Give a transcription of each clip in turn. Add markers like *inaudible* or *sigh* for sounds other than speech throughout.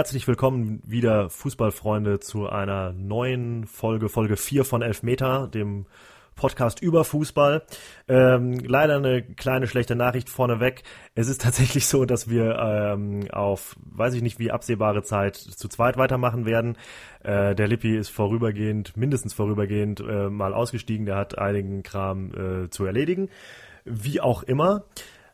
Herzlich willkommen wieder, Fußballfreunde, zu einer neuen Folge, Folge 4 von Elfmeter, dem Podcast über Fußball. Ähm, leider eine kleine schlechte Nachricht vorneweg. Es ist tatsächlich so, dass wir ähm, auf, weiß ich nicht wie absehbare Zeit zu zweit weitermachen werden. Äh, der Lippi ist vorübergehend, mindestens vorübergehend, äh, mal ausgestiegen. Der hat einigen Kram äh, zu erledigen. Wie auch immer.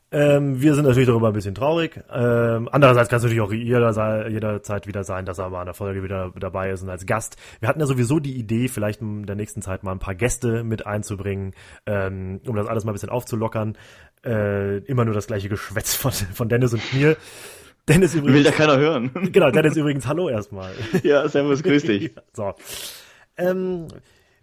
Ähm, wir sind natürlich darüber ein bisschen traurig. Ähm, andererseits kann es natürlich auch jeder, jederzeit wieder sein, dass er mal in der Folge wieder dabei ist und als Gast. Wir hatten ja sowieso die Idee, vielleicht in der nächsten Zeit mal ein paar Gäste mit einzubringen, ähm, um das alles mal ein bisschen aufzulockern. Äh, immer nur das gleiche Geschwätz von, von Dennis und mir. Dennis übrigens. Will da keiner hören. Genau, Dennis übrigens, hallo erstmal. Ja, servus, grüß dich. *laughs* so. Ähm,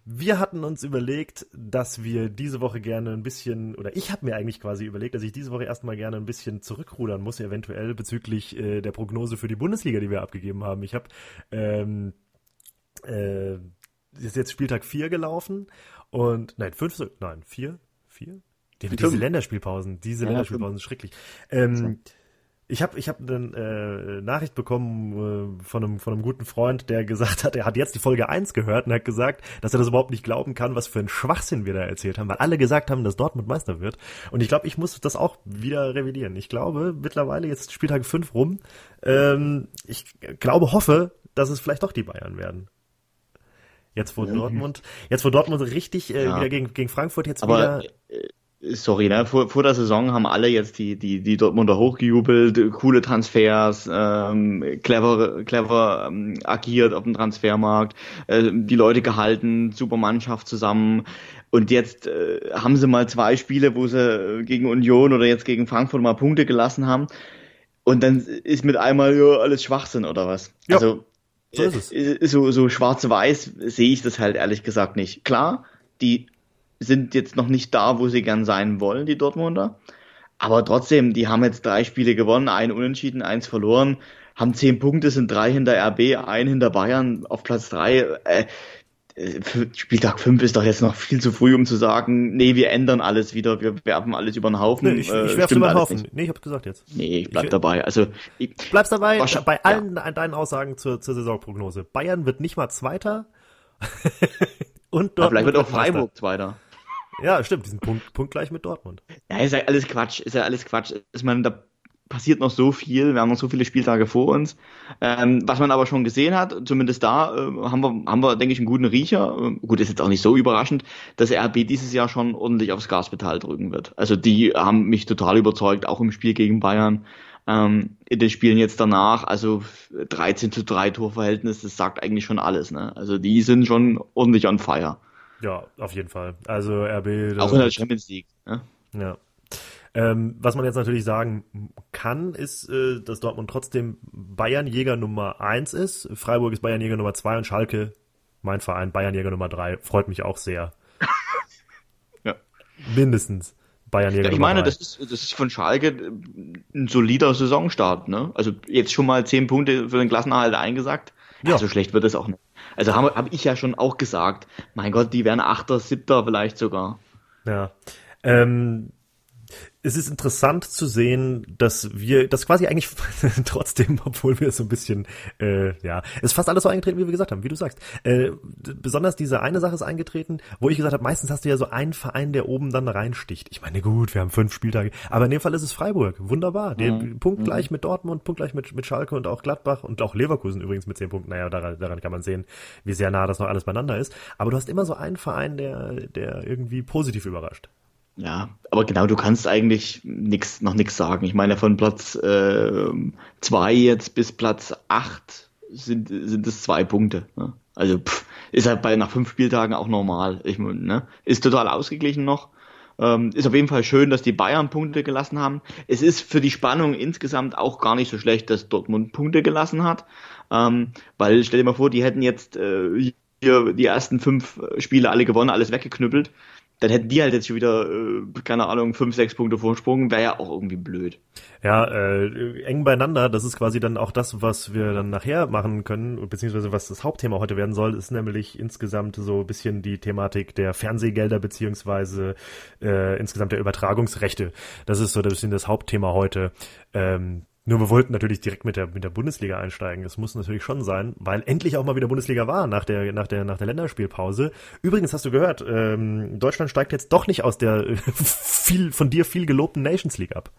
wir hatten uns überlegt, dass wir diese Woche gerne ein bisschen, oder ich habe mir eigentlich quasi überlegt, dass ich diese Woche erstmal gerne ein bisschen zurückrudern muss, eventuell bezüglich äh, der Prognose für die Bundesliga, die wir abgegeben haben. Ich habe ähm, äh, ist jetzt Spieltag 4 gelaufen und nein, 5, nein, 4, 4? Die, diese Länderspielpausen, diese ja, Länderspielpausen, schrecklich. Ähm, ich habe ich hab eine äh, Nachricht bekommen äh, von, einem, von einem guten Freund, der gesagt hat, er hat jetzt die Folge 1 gehört und hat gesagt, dass er das überhaupt nicht glauben kann, was für ein Schwachsinn wir da erzählt haben, weil alle gesagt haben, dass Dortmund Meister wird. Und ich glaube, ich muss das auch wieder revidieren. Ich glaube, mittlerweile, jetzt Spieltag 5 rum, ähm, ich glaube, hoffe, dass es vielleicht doch die Bayern werden. Jetzt wo Dortmund, jetzt wo Dortmund richtig äh, ja. wieder gegen, gegen Frankfurt jetzt Aber, wieder. Äh, sorry, ne? vor, vor der Saison haben alle jetzt die, die, die Dortmunder hochgejubelt, coole Transfers, ähm, clever, clever ähm, agiert auf dem Transfermarkt, äh, die Leute gehalten, super Mannschaft zusammen. Und jetzt äh, haben sie mal zwei Spiele, wo sie gegen Union oder jetzt gegen Frankfurt mal Punkte gelassen haben. Und dann ist mit einmal ja, alles Schwachsinn oder was. Ja, also so, es. Äh, so, so schwarz-weiß sehe ich das halt ehrlich gesagt nicht. Klar, die sind jetzt noch nicht da, wo sie gern sein wollen, die Dortmunder. Aber trotzdem, die haben jetzt drei Spiele gewonnen, ein Unentschieden, eins verloren, haben zehn Punkte, sind drei hinter RB, ein hinter Bayern auf Platz drei. Äh, Spieltag 5 ist doch jetzt noch viel zu früh, um zu sagen, nee, wir ändern alles wieder, wir werfen alles über den Haufen. Nee, ich, ich äh, werfe über den Haufen. Nicht. Nee, ich hab's gesagt jetzt. Nee, bleib ich, dabei. Also ich, bleibst dabei bei allen ja. deinen Aussagen zur, zur Saisonprognose. Bayern wird nicht mal Zweiter. *laughs* und Dortmund vielleicht wird auch Freiburg Zweiter. Ja, stimmt, diesen Punkt, Punkt gleich mit Dortmund. Ja, ist ja alles Quatsch, ist ja alles Quatsch. Ich meine, da passiert noch so viel, wir haben noch so viele Spieltage vor uns. Ähm, was man aber schon gesehen hat, zumindest da äh, haben wir, haben wir, denke ich, einen guten Riecher. Äh, gut, ist jetzt auch nicht so überraschend, dass RB dieses Jahr schon ordentlich aufs Gaspedal drücken wird. Also die haben mich total überzeugt, auch im Spiel gegen Bayern. Ähm, in den Spielen jetzt danach, also 13 zu 3 Torverhältnis, das sagt eigentlich schon alles. Ne? Also die sind schon ordentlich on fire. Ja, auf jeden Fall. Also RB. Auch in der Champions League. Ja. ja. Ähm, was man jetzt natürlich sagen kann, ist, äh, dass Dortmund trotzdem Bayernjäger Nummer 1 ist. Freiburg ist Bayernjäger Nummer 2 und Schalke, mein Verein, Bayernjäger Nummer 3. Freut mich auch sehr. *laughs* ja. Mindestens. Bayernjäger ich meine, das ist, das ist von Schalke ein solider Saisonstart. Ne? Also jetzt schon mal 10 Punkte für den Klassenerhalt eingesagt. Ja. so schlecht wird es auch nicht. Also habe hab ich ja schon auch gesagt, mein Gott, die wären Achter, Siebter vielleicht sogar. Ja. Ähm, es ist interessant zu sehen, dass wir das quasi eigentlich *laughs* trotzdem, obwohl wir so ein bisschen, äh, ja, es ist fast alles so eingetreten, wie wir gesagt haben, wie du sagst. Äh, besonders diese eine Sache ist eingetreten, wo ich gesagt habe, meistens hast du ja so einen Verein, der oben dann reinsticht. Ich meine, gut, wir haben fünf Spieltage, aber in dem Fall ist es Freiburg. Wunderbar. Der mhm. Punkt gleich mhm. mit Dortmund, Punkt gleich mit, mit Schalke und auch Gladbach und auch Leverkusen übrigens mit zehn Punkten. Naja, daran, daran kann man sehen, wie sehr nah das noch alles beieinander ist. Aber du hast immer so einen Verein, der, der irgendwie positiv überrascht. Ja, aber genau, du kannst eigentlich nix, noch nichts sagen. Ich meine, von Platz äh, zwei jetzt bis Platz acht sind, sind es zwei Punkte. Ne? Also pff, ist halt bei nach fünf Spieltagen auch normal. Ich, ne? Ist total ausgeglichen noch. Ähm, ist auf jeden Fall schön, dass die Bayern Punkte gelassen haben. Es ist für die Spannung insgesamt auch gar nicht so schlecht, dass Dortmund Punkte gelassen hat. Ähm, weil stell dir mal vor, die hätten jetzt äh, hier die ersten fünf Spiele alle gewonnen, alles weggeknüppelt dann hätten die halt jetzt schon wieder, äh, keine Ahnung, fünf, sechs Punkte Vorsprung, wäre ja auch irgendwie blöd. Ja, äh, eng beieinander, das ist quasi dann auch das, was wir dann nachher machen können, beziehungsweise was das Hauptthema heute werden soll, ist nämlich insgesamt so ein bisschen die Thematik der Fernsehgelder, beziehungsweise äh, insgesamt der Übertragungsrechte. Das ist so ein bisschen das Hauptthema heute. Ähm, Nur wir wollten natürlich direkt mit der, mit der Bundesliga einsteigen. Das muss natürlich schon sein, weil endlich auch mal wieder Bundesliga war nach der, nach der, nach der Länderspielpause. Übrigens hast du gehört, ähm, Deutschland steigt jetzt doch nicht aus der *laughs* viel, von dir viel gelobten Nations League ab.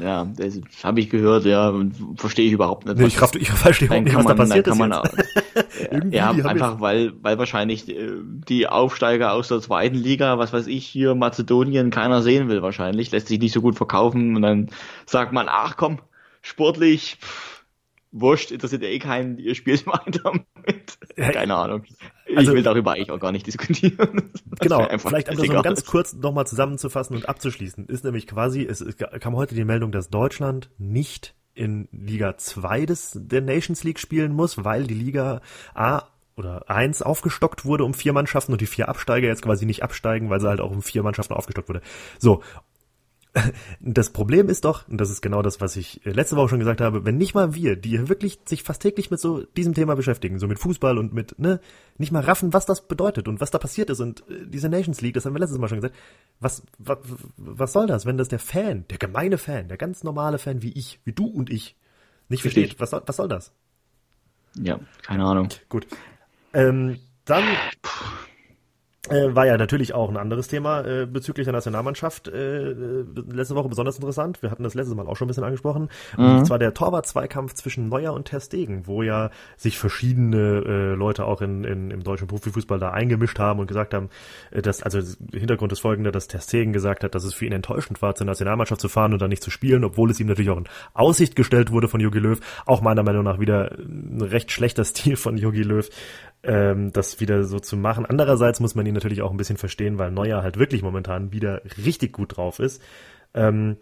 Ja, das habe ich gehört, ja, verstehe ich überhaupt nicht. Nee, ich, ich verstehe überhaupt nicht, was man, da passiert ist. Man, *laughs* ja, einfach weil, weil wahrscheinlich äh, die Aufsteiger aus der zweiten Liga, was weiß ich, hier Mazedonien, keiner sehen will wahrscheinlich, lässt sich nicht so gut verkaufen und dann sagt man, ach komm, sportlich, pff, wurscht, interessiert ja eh keinen, ihr spielt weiter mit. Keine Ahnung. Ich also, will darüber eigentlich auch gar nicht diskutieren. *laughs* genau, vielleicht um das noch ganz kurz nochmal zusammenzufassen und abzuschließen, ist nämlich quasi, es kam heute die Meldung, dass Deutschland nicht in Liga 2 des, der Nations League spielen muss, weil die Liga A oder 1 aufgestockt wurde um vier Mannschaften und die vier Absteiger jetzt quasi nicht absteigen, weil sie halt auch um vier Mannschaften aufgestockt wurde. So, das Problem ist doch, und das ist genau das, was ich äh, letzte Woche schon gesagt habe, wenn nicht mal wir, die wirklich sich fast täglich mit so diesem Thema beschäftigen, so mit Fußball und mit, ne, nicht mal raffen, was das bedeutet und was da passiert ist und äh, diese Nations League, das haben wir letztes Mal schon gesagt, was, was, was soll das, wenn das der Fan, der gemeine Fan, der ganz normale Fan wie ich, wie du und ich, nicht versteht, was soll, was soll das? Ja, keine Ahnung. Gut. Ähm, dann, äh, war ja natürlich auch ein anderes Thema äh, bezüglich der Nationalmannschaft äh, äh, letzte Woche besonders interessant. Wir hatten das letzte Mal auch schon ein bisschen angesprochen. Mhm. Und zwar der Torwart-Zweikampf zwischen Neuer und Ter Stegen, wo ja sich verschiedene äh, Leute auch in, in, im deutschen Profifußball da eingemischt haben und gesagt haben, äh, dass, also Hintergrund ist folgender, dass Ter Stegen gesagt hat, dass es für ihn enttäuschend war, zur Nationalmannschaft zu fahren und dann nicht zu spielen, obwohl es ihm natürlich auch in Aussicht gestellt wurde von Jogi Löw. Auch meiner Meinung nach wieder ein recht schlechter *laughs* Stil von Jogi Löw, ähm, das wieder so zu machen. Andererseits muss man ihn natürlich auch ein bisschen verstehen, weil Neuer halt wirklich momentan wieder richtig gut drauf ist. Ähm,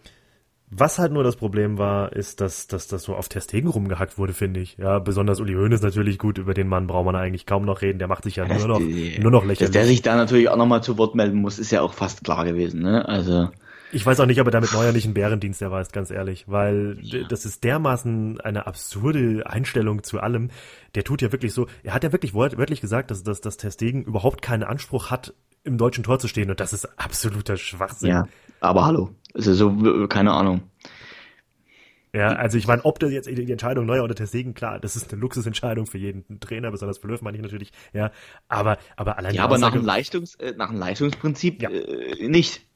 was halt nur das Problem war, ist, dass, dass das so auf Testegen rumgehackt wurde, finde ich. Ja, besonders Uli Hoeneß natürlich gut, über den Mann braucht man eigentlich kaum noch reden, der macht sich ja nur noch, nur noch lächerlich. Dass der sich da natürlich auch nochmal zu Wort melden muss, ist ja auch fast klar gewesen, ne? Also. Ich weiß auch nicht, ob er damit Neuer nicht einen Bärendienst erweist, ganz ehrlich, weil das ist dermaßen eine absurde Einstellung zu allem. Der tut ja wirklich so, er hat ja wirklich wörtlich gesagt, dass, dass, dass Testegen überhaupt keinen Anspruch hat, im deutschen Tor zu stehen und das ist absoluter Schwachsinn. Ja, aber hallo, ist ja so, keine Ahnung. Ja, also ich meine, ob das jetzt die Entscheidung Neuer oder Testegen, klar, das ist eine Luxusentscheidung für jeden Trainer, besonders für Löw meine ich natürlich, ja, aber, aber allein Ja, aber nach dem, Leistungs, äh, nach dem Leistungsprinzip ja. äh, nicht.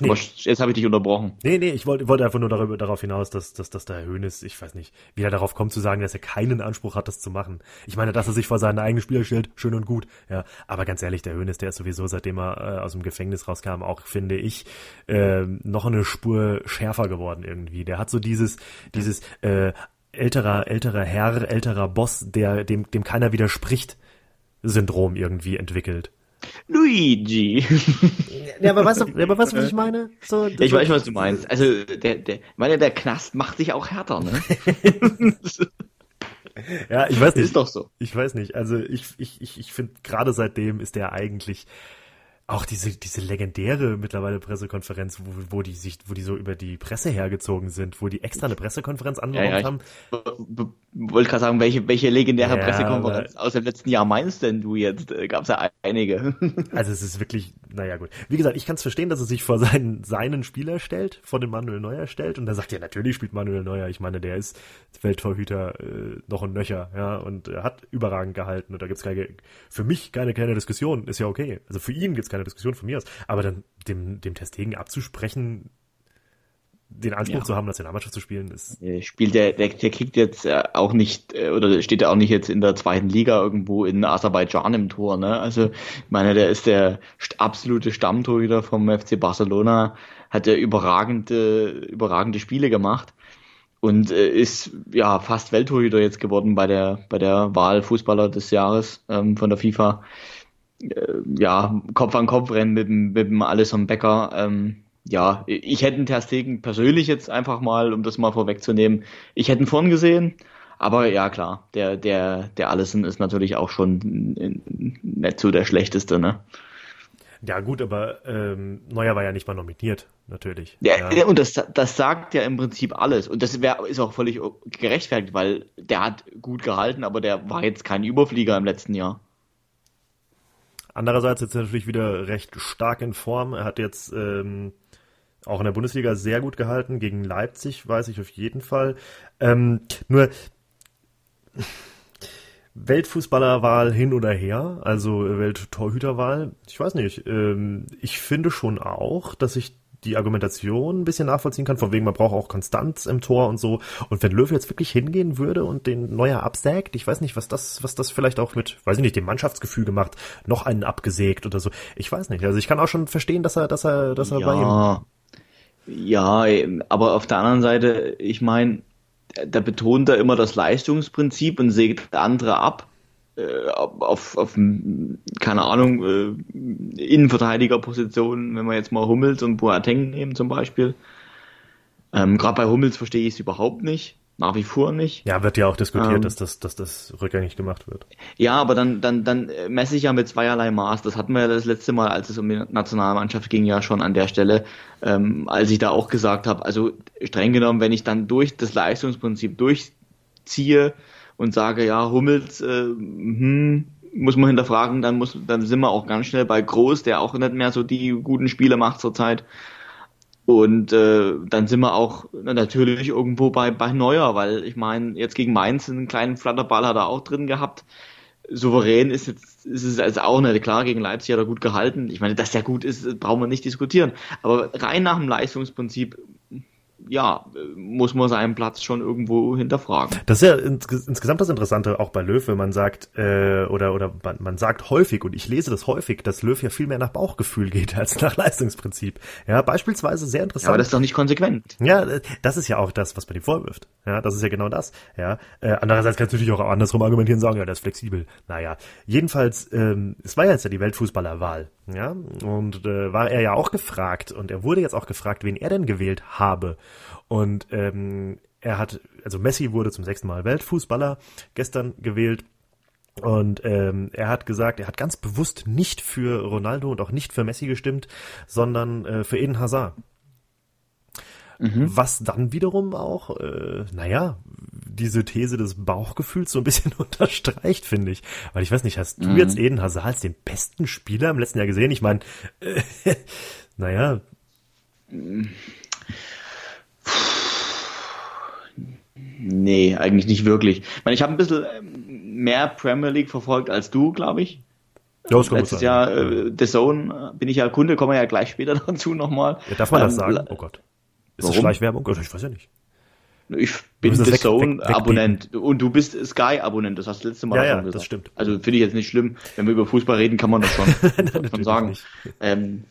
Nee. Aber jetzt habe ich dich unterbrochen. Nee, nee, ich wollte wollte einfach nur darüber, darauf hinaus, dass, dass, dass der Höhnes, ich weiß nicht, wie er darauf kommt zu sagen, dass er keinen Anspruch hat, das zu machen. Ich meine, dass er sich vor seinen eigenen Spieler stellt, schön und gut, ja. Aber ganz ehrlich, der Höhnes, der ist sowieso, seitdem er äh, aus dem Gefängnis rauskam, auch, finde ich, äh, noch eine Spur schärfer geworden irgendwie. Der hat so dieses, dieses äh, älterer, älterer Herr, älterer Boss, der dem, dem keiner widerspricht, Syndrom irgendwie entwickelt. Luigi. *laughs* Ja, aber weißt du, aber weißt du, was ich meine? So, ich weiß, was du meinst. Also, der, der, meine, der Knast macht sich auch härter, ne? *laughs* ja, ich weiß nicht. Ist doch so. Ich weiß nicht. Also, ich, ich, ich, ich finde, gerade seitdem ist der eigentlich auch diese, diese legendäre mittlerweile Pressekonferenz, wo, wo die sich, wo die so über die Presse hergezogen sind, wo die extra eine Pressekonferenz anberaumt ja, ja, haben. Wollte gerade sagen, welche, welche legendäre ja, Pressekonferenz aus dem letzten Jahr meinst denn du jetzt? Äh, Gab es ja einige. *laughs* also es ist wirklich, naja gut. Wie gesagt, ich kann es verstehen, dass er sich vor seinen, seinen Spieler stellt, vor den Manuel Neuer stellt und er sagt, ja natürlich spielt Manuel Neuer. Ich meine, der ist Welttorhüter äh, noch ein Nöcher, ja, und er hat überragend gehalten und da gibt's keine, für mich keine, keine Diskussion, ist ja okay. Also für ihn gibt's keine Diskussion von mir aus. Aber dann dem, dem Testegen abzusprechen, den Anspruch ja. zu haben, Nationalmannschaft zu spielen, ist. Spielt der, der, der kriegt jetzt äh, auch nicht, äh, oder steht er auch nicht jetzt in der zweiten Liga irgendwo in Aserbaidschan im Tor, ne? Also, ich meine, der ist der absolute Stammtorhüter vom FC Barcelona, hat ja überragende, überragende Spiele gemacht und äh, ist ja fast Welttorhüter jetzt geworden bei der, bei der Wahl Fußballer des Jahres ähm, von der FIFA äh, ja, Kopf an Kopf rennen mit dem, mit dem Alisson Becker. Ähm, ja, ich hätte einen Terstegen persönlich jetzt einfach mal, um das mal vorwegzunehmen, ich hätte ihn vorn gesehen, aber ja klar, der, der, der Allison ist natürlich auch schon nicht so der schlechteste, ne? Ja gut, aber ähm, Neuer war ja nicht mal nominiert, natürlich. Ja, ja. und das, das sagt ja im Prinzip alles. Und das wär, ist auch völlig gerechtfertigt, weil der hat gut gehalten, aber der war jetzt kein Überflieger im letzten Jahr. Andererseits jetzt natürlich wieder recht stark in Form. Er hat jetzt ähm, auch in der Bundesliga sehr gut gehalten. Gegen Leipzig weiß ich auf jeden Fall. Ähm, nur Weltfußballerwahl hin oder her, also Welttorhüterwahl, ich weiß nicht. Ähm, ich finde schon auch, dass ich die Argumentation ein bisschen nachvollziehen kann, von wegen man braucht auch Konstanz im Tor und so. Und wenn Löw jetzt wirklich hingehen würde und den Neuer absägt, ich weiß nicht, was das, was das vielleicht auch mit, weiß ich nicht, dem Mannschaftsgefüge macht, noch einen abgesägt oder so. Ich weiß nicht. Also ich kann auch schon verstehen, dass er, dass er, dass er ja, bei ihm. Ja, aber auf der anderen Seite, ich meine, da betont er immer das Leistungsprinzip und sägt andere ab. Äh, auf, auf, keine Ahnung, äh, Innenverteidigerpositionen, wenn wir jetzt mal Hummels und Boateng nehmen zum Beispiel. Ähm, Gerade bei Hummels verstehe ich es überhaupt nicht. Nach wie vor nicht. Ja, wird ja auch diskutiert, ähm, dass, das, dass das rückgängig gemacht wird. Ja, aber dann, dann, dann messe ich ja mit zweierlei Maß. Das hatten wir ja das letzte Mal, als es um die Nationalmannschaft ging, ja schon an der Stelle, ähm, als ich da auch gesagt habe, also streng genommen, wenn ich dann durch das Leistungsprinzip durchziehe und sage, ja, Hummels, äh, hm, muss man hinterfragen, dann muss, dann sind wir auch ganz schnell bei Groß, der auch nicht mehr so die guten Spiele macht zurzeit. Und äh, dann sind wir auch natürlich irgendwo bei, bei Neuer, weil ich meine, jetzt gegen Mainz einen kleinen Flatterball hat er auch drin gehabt. Souverän ist jetzt ist es also auch nicht. Klar, gegen Leipzig hat er gut gehalten. Ich meine, dass der gut ist, brauchen wir nicht diskutieren. Aber rein nach dem Leistungsprinzip ja, muss man seinen Platz schon irgendwo hinterfragen. Das ist ja ins, insgesamt das Interessante auch bei Löw, wenn man sagt, äh, oder, oder man, man sagt häufig, und ich lese das häufig, dass Löw ja viel mehr nach Bauchgefühl geht als nach Leistungsprinzip. Ja, beispielsweise sehr interessant. Ja, aber das ist doch nicht konsequent. Ja, das ist ja auch das, was man ihm vorwirft. Ja, das ist ja genau das. Ja, äh, andererseits kannst du natürlich auch andersrum argumentieren und sagen, ja, der ist flexibel. Naja, jedenfalls, ähm, es war ja jetzt ja die Weltfußballerwahl. Ja, und äh, war er ja auch gefragt und er wurde jetzt auch gefragt, wen er denn gewählt habe. Und ähm, er hat, also Messi wurde zum sechsten Mal Weltfußballer gestern gewählt. Und ähm, er hat gesagt, er hat ganz bewusst nicht für Ronaldo und auch nicht für Messi gestimmt, sondern äh, für Eden Hazard. Mhm. Was dann wiederum auch, äh, naja, diese These des Bauchgefühls so ein bisschen *laughs* unterstreicht, finde ich. Weil ich weiß nicht, hast du mhm. jetzt Eden Hazard als den besten Spieler im letzten Jahr gesehen? Ich meine, äh, *laughs* naja. Nee, eigentlich nicht wirklich. Ich meine, ich habe ein bisschen ähm, mehr Premier League verfolgt als du, glaube ich. Ja, das Letztes Jahr äh, The Zone äh, bin ich ja Kunde, kommen wir ja gleich später *laughs* dazu nochmal. Ja, darf man ähm, das sagen? Oh Gott. Ist Warum? das Schleichwerbung? Ich weiß ja nicht. Ich bin The Zone-Abonnent und du bist Sky-Abonnent, das hast du letzte Mal ja, ja, gesagt. das stimmt. Also finde ich jetzt nicht schlimm. Wenn wir über Fußball reden, kann man das schon, Nein, *laughs* schon sagen. Nicht. Ähm,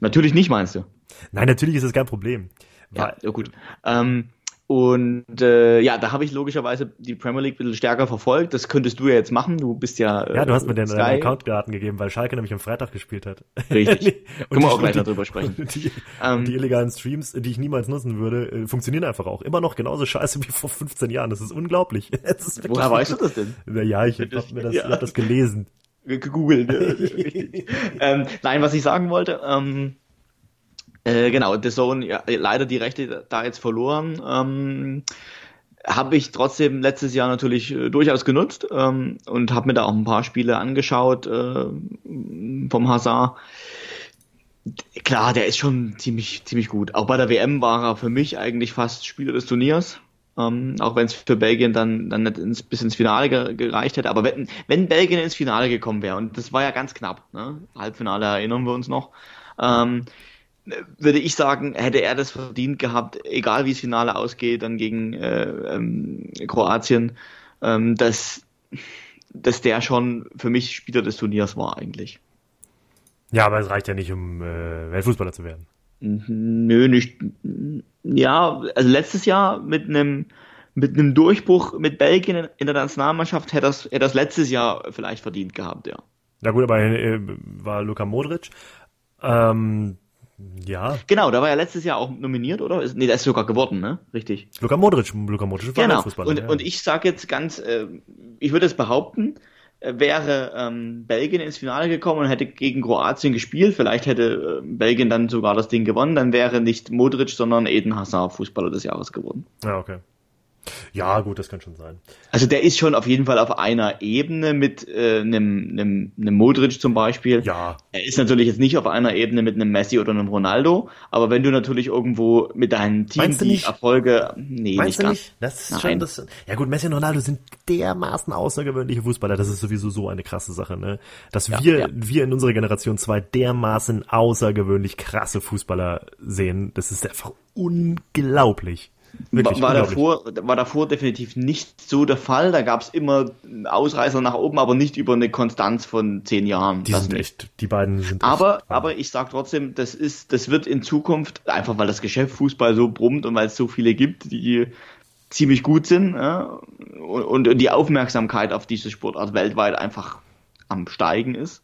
natürlich nicht, meinst du? Nein, natürlich ist es kein Problem. Ja, ja gut. Ähm, und äh, ja, da habe ich logischerweise die Premier League ein bisschen stärker verfolgt. Das könntest du ja jetzt machen. Du bist ja. Äh, ja, du hast mir den Sky. Account-Daten gegeben, weil Schalke nämlich am Freitag gespielt hat. Richtig. *laughs* Können wir auch gleich darüber sprechen. *laughs* Die, ähm, die, illegalen Streams, die ich niemals nutzen würde, äh, funktionieren einfach auch. Immer noch genauso scheiße wie vor 15 Jahren. Das ist unglaublich. *laughs* Das ist Woher weißt du das denn? Ja, ich habe mir das, ja. hab das gelesen. Gegoogelt. Ähm, nein, was ich sagen wollte. Ähm, äh, genau, The Zone, ja, leider die Rechte da jetzt verloren. Ähm, habe ich trotzdem letztes Jahr natürlich äh, durchaus genutzt ähm, und habe mir da auch ein paar Spiele angeschaut äh, vom Hazard. Klar, der ist schon ziemlich ziemlich gut. Auch bei der WM war er für mich eigentlich fast Spieler des Turniers. Ähm, auch wenn es für Belgien dann, dann nicht ins, bis ins Finale gereicht hätte. Aber wenn, wenn Belgien ins Finale gekommen wäre, und das war ja ganz knapp, ne? Halbfinale erinnern wir uns noch, ähm, würde ich sagen, hätte er das verdient gehabt, egal wie das Finale ausgeht, dann gegen äh, ähm, Kroatien, ähm, dass, dass der schon für mich Spieler des Turniers war eigentlich. Ja, aber es reicht ja nicht, um äh, Weltfußballer zu werden. Nö, nicht. Ja, also letztes Jahr mit einem mit einem Durchbruch mit Belgien in der Nationalmannschaft hätte das, hätte das letztes Jahr vielleicht verdient gehabt, ja. Ja gut, aber äh, war Luka Modric. Ähm, ja. Genau, da war er letztes Jahr auch nominiert, oder? Nee, der ist sogar geworden, ne? Richtig. Luka Modric, Luka Modric war genau. Fußballer. Und, ja. und ich sage jetzt ganz, äh, ich würde es behaupten, äh, wäre ähm, Belgien ins Finale gekommen und hätte gegen Kroatien gespielt, vielleicht hätte äh, Belgien dann sogar das Ding gewonnen, dann wäre nicht Modric, sondern Eden Hazard Fußballer des Jahres geworden. Ja, okay. Ja, gut, das kann schon sein. Also der ist schon auf jeden Fall auf einer Ebene mit äh, einem, einem, einem Modric zum Beispiel. Ja. Er ist natürlich jetzt nicht auf einer Ebene mit einem Messi oder einem Ronaldo, aber wenn du natürlich irgendwo mit deinem Team Meinst die nicht? Erfolge, nee, Meinst nicht du ganz. nicht? Das ist Nein. schon das. Ja gut, Messi und Ronaldo sind dermaßen außergewöhnliche Fußballer. Das ist sowieso so eine krasse Sache, ne? Dass wir, ja. wir in unserer Generation zwei dermaßen außergewöhnlich krasse Fußballer sehen, das ist einfach unglaublich. Wirklich war, davor, war davor definitiv nicht so der Fall. Da gab es immer Ausreißer nach oben, aber nicht über eine Konstanz von zehn Jahren. Die Das sind nicht. echt, die beiden sind Aber, echt, aber ich sag trotzdem, das ist, das wird in Zukunft, einfach weil das Geschäft Fußball so brummt und weil es so viele gibt, die ziemlich gut sind, ja, und, und die Aufmerksamkeit auf diese Sportart weltweit einfach am Steigen ist,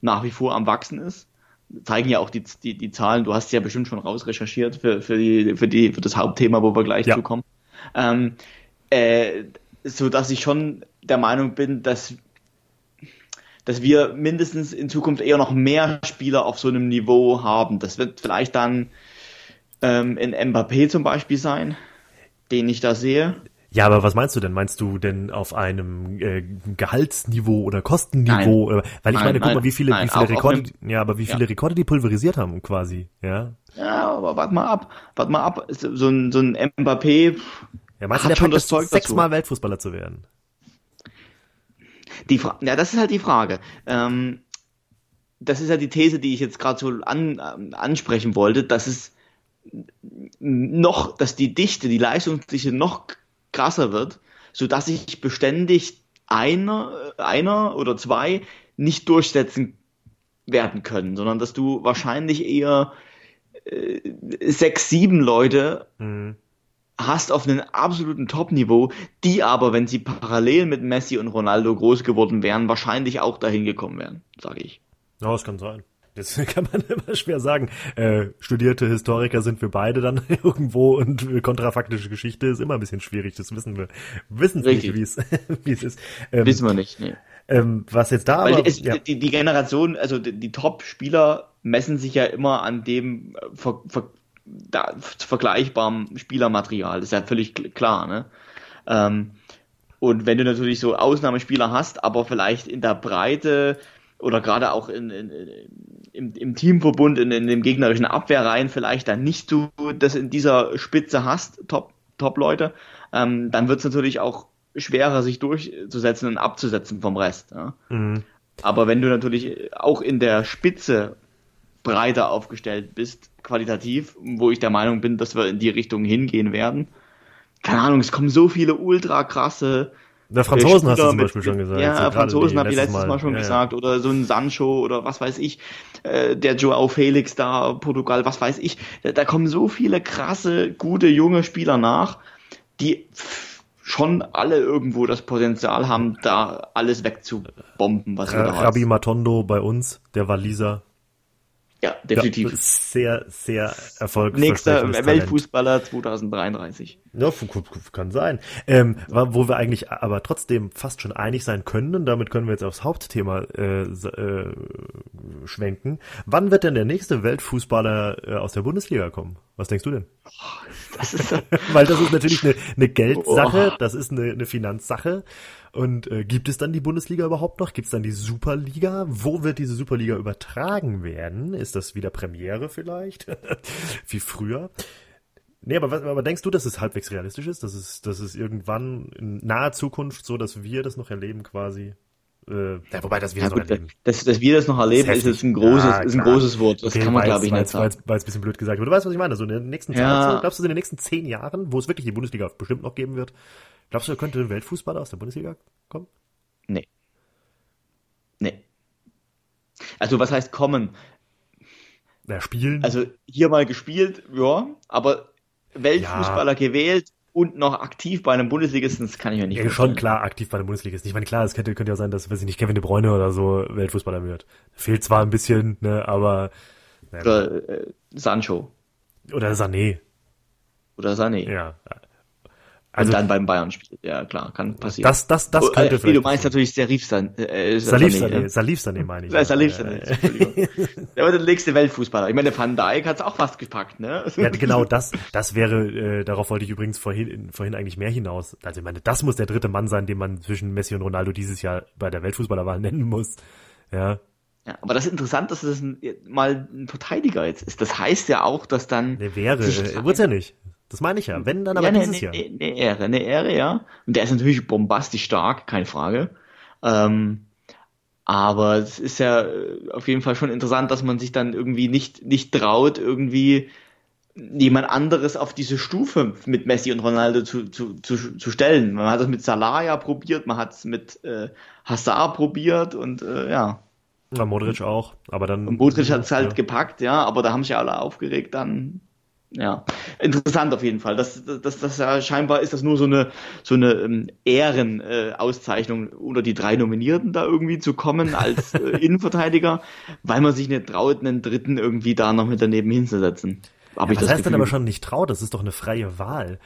nach wie vor am Wachsen ist. Zeigen ja auch die, die, die Zahlen, du hast ja bestimmt schon rausrecherchiert für, für, die, für, die, für das Hauptthema, wo wir gleich Ja. zukommen. Ähm, äh, so dass ich schon der Meinung bin, dass dass wir mindestens in Zukunft eher noch mehr Spieler auf so einem Niveau haben. Das wird vielleicht dann ähm, in Mbappé zum Beispiel sein, den ich da sehe. Ja, aber was meinst du denn? Meinst du denn auf einem äh, Gehaltsniveau oder Kostenniveau? Äh, Weil ich Nein, meine, guck nein, mal, wie viele, nein, wie viele auch Rekorde, die- ja, aber wie viele Ja. Rekorde die pulverisiert haben, quasi, ja. Ja, aber warte mal ab, warte mal ab. So ein, so ein Mbappé, Ja, meinst Hat du, der schon das Zeug dazu. sechsmal Weltfußballer zu werden? die Fra ja, das ist halt die Frage. Ähm, das ist ja die These, die ich jetzt gerade so an, ähm, ansprechen wollte, dass es noch, dass die Dichte, die Leistungsdichte noch krasser wird, so dass sich beständig einer, einer oder zwei nicht durchsetzen werden können, sondern dass du wahrscheinlich eher äh, sechs, sieben Leute Mhm. hast auf einem absoluten Top-Niveau, die aber, wenn sie parallel mit Messi und Ronaldo groß geworden wären, wahrscheinlich auch dahin gekommen wären, sage ich. Ja, das kann sein. Das kann man *laughs* immer schwer sagen. Äh, studierte Historiker sind wir beide dann *laughs* irgendwo und kontrafaktische Geschichte ist immer ein bisschen schwierig. Das wissen wir. Wissen nicht, Richtig. wie *laughs* es ist. Ähm, Wissen wir nicht. Nee. ähm, was jetzt da Weil aber, es, ja, die, die Generation, also die, die Top-Spieler messen sich ja immer an dem äh, ver, ver, da, vergleichbaren Spielermaterial. Das ist ja völlig kl- klar. Ne? Ähm, und wenn du natürlich so Ausnahmespieler hast, aber vielleicht in der Breite oder gerade auch in, in, in, im, im Teamverbund, in, in dem gegnerischen Abwehrreihen vielleicht dann nicht so das in dieser Spitze hast, Top, Top-Leute, ähm, dann wird es natürlich auch schwerer, sich durchzusetzen und abzusetzen vom Rest. Ja? mhm. Aber wenn du natürlich auch in der Spitze breiter aufgestellt bist, qualitativ, wo ich der Meinung bin, dass wir in die Richtung hingehen werden, keine Ahnung, es kommen so viele ultra krasse der Franzosen hast du zum mit- Beispiel schon gesagt. Ja, So Franzosen habe ich letztes Mal, schon Ja, gesagt. Oder so ein Sancho oder was weiß ich. Äh, der Joao Felix da, Portugal, was weiß ich. Da, da kommen so viele krasse, gute, junge Spieler nach, die schon alle irgendwo das Potenzial haben, da alles wegzubomben, was wir da haben. Matondo bei uns, der Waliser. Ja, definitiv. Ja, sehr, sehr erfolgreich. Nächster Weltfußballer 2033. Ja, kann sein. Ähm, wo wir eigentlich aber trotzdem fast schon einig sein können, und damit können wir jetzt aufs Hauptthema äh, äh, schwenken. Wann wird denn der nächste Weltfußballer äh, aus der Bundesliga kommen? Was denkst du denn? Das ist, *laughs* Weil das ist natürlich eine, eine Geldsache, Oh. das ist eine, eine Finanzsache. Und äh, gibt es dann die Bundesliga überhaupt noch? Gibt es dann die Superliga? Wo wird diese Superliga übertragen werden? Ist das wieder Premiere vielleicht? *laughs* Wie früher? Nee, aber, was- aber denkst du, dass es halbwegs realistisch ist? Dass es, dass es irgendwann in naher Zukunft so, dass wir das noch erleben quasi? Äh, ja, wobei, dass wir ja das noch gut, erleben. dass, dass wir das noch erleben, Das ist ist ein großes, Ja, ist ein großes Wort. Das Okay, kann man, glaube ich, nicht sagen. War jetzt ein bisschen blöd gesagt. Aber du weißt, was ich meine. So in den nächsten Zeit, Ja. so, glaubst du, in den nächsten zehn Jahren, wo es wirklich die Bundesliga bestimmt noch geben wird, glaubst du, da könnte ein Weltfußballer aus der Bundesliga kommen? Nee. Nee. Also was heißt kommen? Na, spielen? Also hier mal gespielt, ja, aber Weltfußballer gewählt und noch aktiv bei einem Bundesligisten, das kann ich mir nicht ja, schon klar aktiv bei der Bundesliga ist. Ich meine, klar, es könnte, könnte ja sein, dass, weiß ich nicht, Kevin De Bruyne oder so Weltfußballer wird. Fehlt zwar ein bisschen, ne, aber, na, Oder äh, Sancho oder Sané, oder Sané. ja. Also, und dann beim Bayern spielt. Ja, klar, kann passieren. Das, das, das könnte äh, vielleicht. Du meinst natürlich Salif Sané. Äh, Salif Sané, Salif Sané meine ich. Ja, Salif Sané, Entschuldigung. *laughs* der war der nächste Weltfußballer. Ich meine, Van Dijk hat's auch fast gepackt, ne? Ja, genau, das, das wäre, äh, darauf wollte ich übrigens vorhin, vorhin eigentlich mehr hinaus. Also ich meine, das muss der dritte Mann sein, den man zwischen Messi und Ronaldo dieses Jahr bei der Weltfußballerwahl nennen muss. Ja. Ja, aber das ist interessant, dass es ein, mal ein Verteidiger jetzt ist. Das heißt ja auch, dass dann. Der wäre, äh, wird's ja nicht. Das meine ich ja. Wenn, dann aber ja, ne, dieses Jahr. Eine Ehre, eine Ehre, ja. Und der ist natürlich bombastisch stark, keine Frage. Ähm, aber es ist ja äh, auf jeden Fall schon interessant, dass man sich dann irgendwie nicht, nicht traut, irgendwie jemand anderes auf diese Stufe mit Messi und Ronaldo zu, zu, zu, zu stellen. Man hat das mit Salah ja probiert, man hat es mit äh, Hazard probiert und äh, ja. Ja, Modric auch, aber dann. Und Modric hat es halt ja. gepackt, ja, aber da haben sich alle aufgeregt dann ja, interessant auf jeden Fall. Das, das, das, das ja scheinbar ist das nur so eine so eine ähm, Ehrenauszeichnung äh, unter die drei Nominierten da irgendwie zu kommen als äh, *laughs* Innenverteidiger, weil man sich nicht traut, einen Dritten irgendwie da noch mit daneben hinzusetzen. Hab ja, ich das, das heißt Gefühl. dann aber schon nicht traut, das ist doch eine freie Wahl.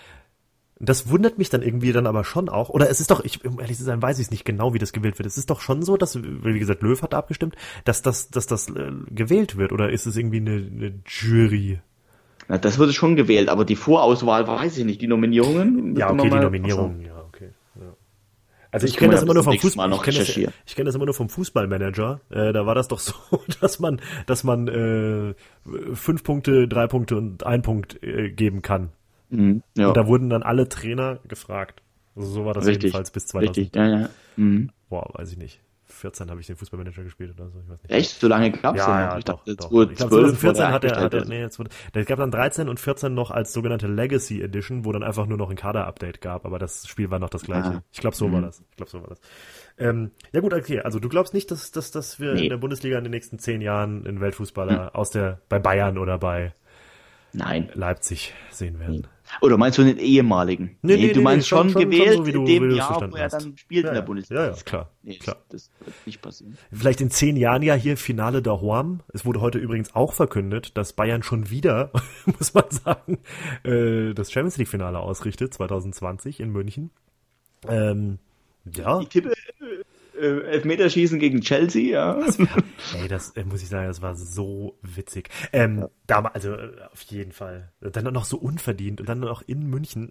Das wundert mich dann irgendwie dann aber schon auch. Oder es ist doch, ich, um ehrlich zu sein, weiß ich es nicht genau, wie das gewählt wird. Es ist doch schon so, dass, wie gesagt, Löw hat da abgestimmt, dass das, dass das äh, gewählt wird. Oder ist es irgendwie eine, eine Jury? Na, das wurde schon gewählt, aber die Vorauswahl weiß ich nicht. Die Nominierungen? Ja, okay, die Nominierungen, ja, okay. Ja. Also ich kenne das immer nur vom Fußball. Ich kenne das, ich kenn das immer nur vom Fußballmanager. Äh, da war das doch *laughs* so, dass man, dass man äh, fünf Punkte, drei Punkte und ein Punkt äh, geben kann. Mhm, ja. Und da wurden dann alle Trainer gefragt. Also so war das Richtig. jedenfalls bis 2000. Richtig, ja, ja. Mhm. Boah, weiß ich nicht. 14 habe ich den Fußballmanager gespielt oder so. Ich weiß nicht. Echt? So lange gab es ja, ja, ich dachte, doch, doch. Ich glaube, 2014 hat er, hat er, nee, jetzt wurde, es gab dann 13 und 14 noch als sogenannte Legacy Edition, wo dann einfach nur noch ein Kader-Update gab, aber das Spiel war noch das gleiche. Ah. Ich glaube, so mhm. war das. Ich glaube, so war das. Ähm, ja gut, okay. Also du glaubst nicht, dass, dass, dass wir nee. in der Bundesliga in den nächsten zehn Jahren einen Weltfußballer hm. aus der, bei Bayern oder bei Nein. Leipzig sehen werden. Nee. Oder meinst du einen ehemaligen? Nee, nee, nee du meinst schon, schon, gewählt schon so, in dem Jahr, wo er dann spielt ja, in der Bundesliga. Ja, ja, klar. Nee, klar. Das, das, wird nicht passieren. Vielleicht in zehn Jahren ja hier Finale der Huam. Es wurde heute übrigens auch verkündet, dass Bayern schon wieder, *laughs* muss man sagen, äh, das Champions League Finale ausrichtet, 2020 in München. Ähm, ja. Ich tippe äh, Elfmeterschießen gegen Chelsea, ja. Das war, ey, das äh, muss ich sagen, das war so witzig. Ähm, ja. da, also äh, auf jeden Fall. Dann noch so unverdient und dann noch in München.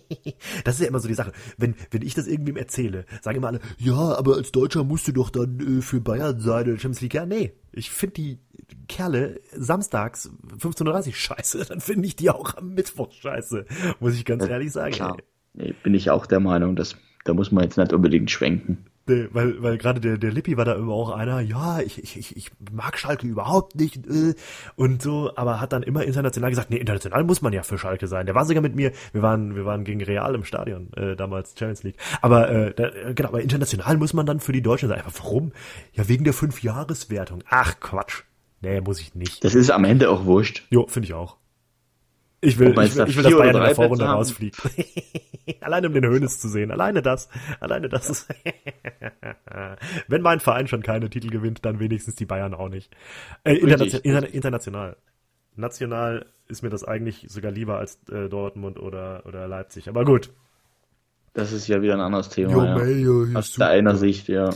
*laughs* das ist ja immer so die Sache. Wenn, wenn ich das irgendwem erzähle, sagen immer alle, ja, aber als Deutscher musst du doch dann äh, für Bayern sein oder Champions League. Ja, nee. Ich finde die Kerle samstags 15.30 Uhr scheiße, dann finde ich die auch am Mittwoch scheiße. Muss ich ganz ehrlich sagen. Klar. Nee, bin ich auch der Meinung, dass da muss man jetzt nicht unbedingt schwenken. Nee, weil, weil gerade der, der Lippi war da immer auch einer, ja, ich, ich, ich, mag Schalke überhaupt nicht äh, und so, aber hat dann immer international gesagt, nee, international muss man ja für Schalke sein. Der war sogar mit mir, wir waren, wir waren gegen Real im Stadion, äh, damals Champions League. Aber äh, da, genau, aber international muss man dann für die Deutschen sein. Aber warum? Ja, wegen der Fünfjahreswertung. Ach Quatsch. Nee, muss ich nicht. Das ist am Ende auch wurscht. Jo, finde ich auch. Ich will, ich will, ich will dass Bayern in der Vorrunde rausfliegt. *laughs* Alleine um den Hönes zu sehen. Alleine das. Alleine das. *laughs* Wenn mein Verein schon keine Titel gewinnt, dann wenigstens die Bayern auch nicht. Äh, internation interna international. National ist mir das eigentlich sogar lieber als äh, Dortmund oder, oder Leipzig. Aber gut. Das ist ja wieder ein anderes Thema. Jo, ja. Mayo, Aus deiner Sicht, ja.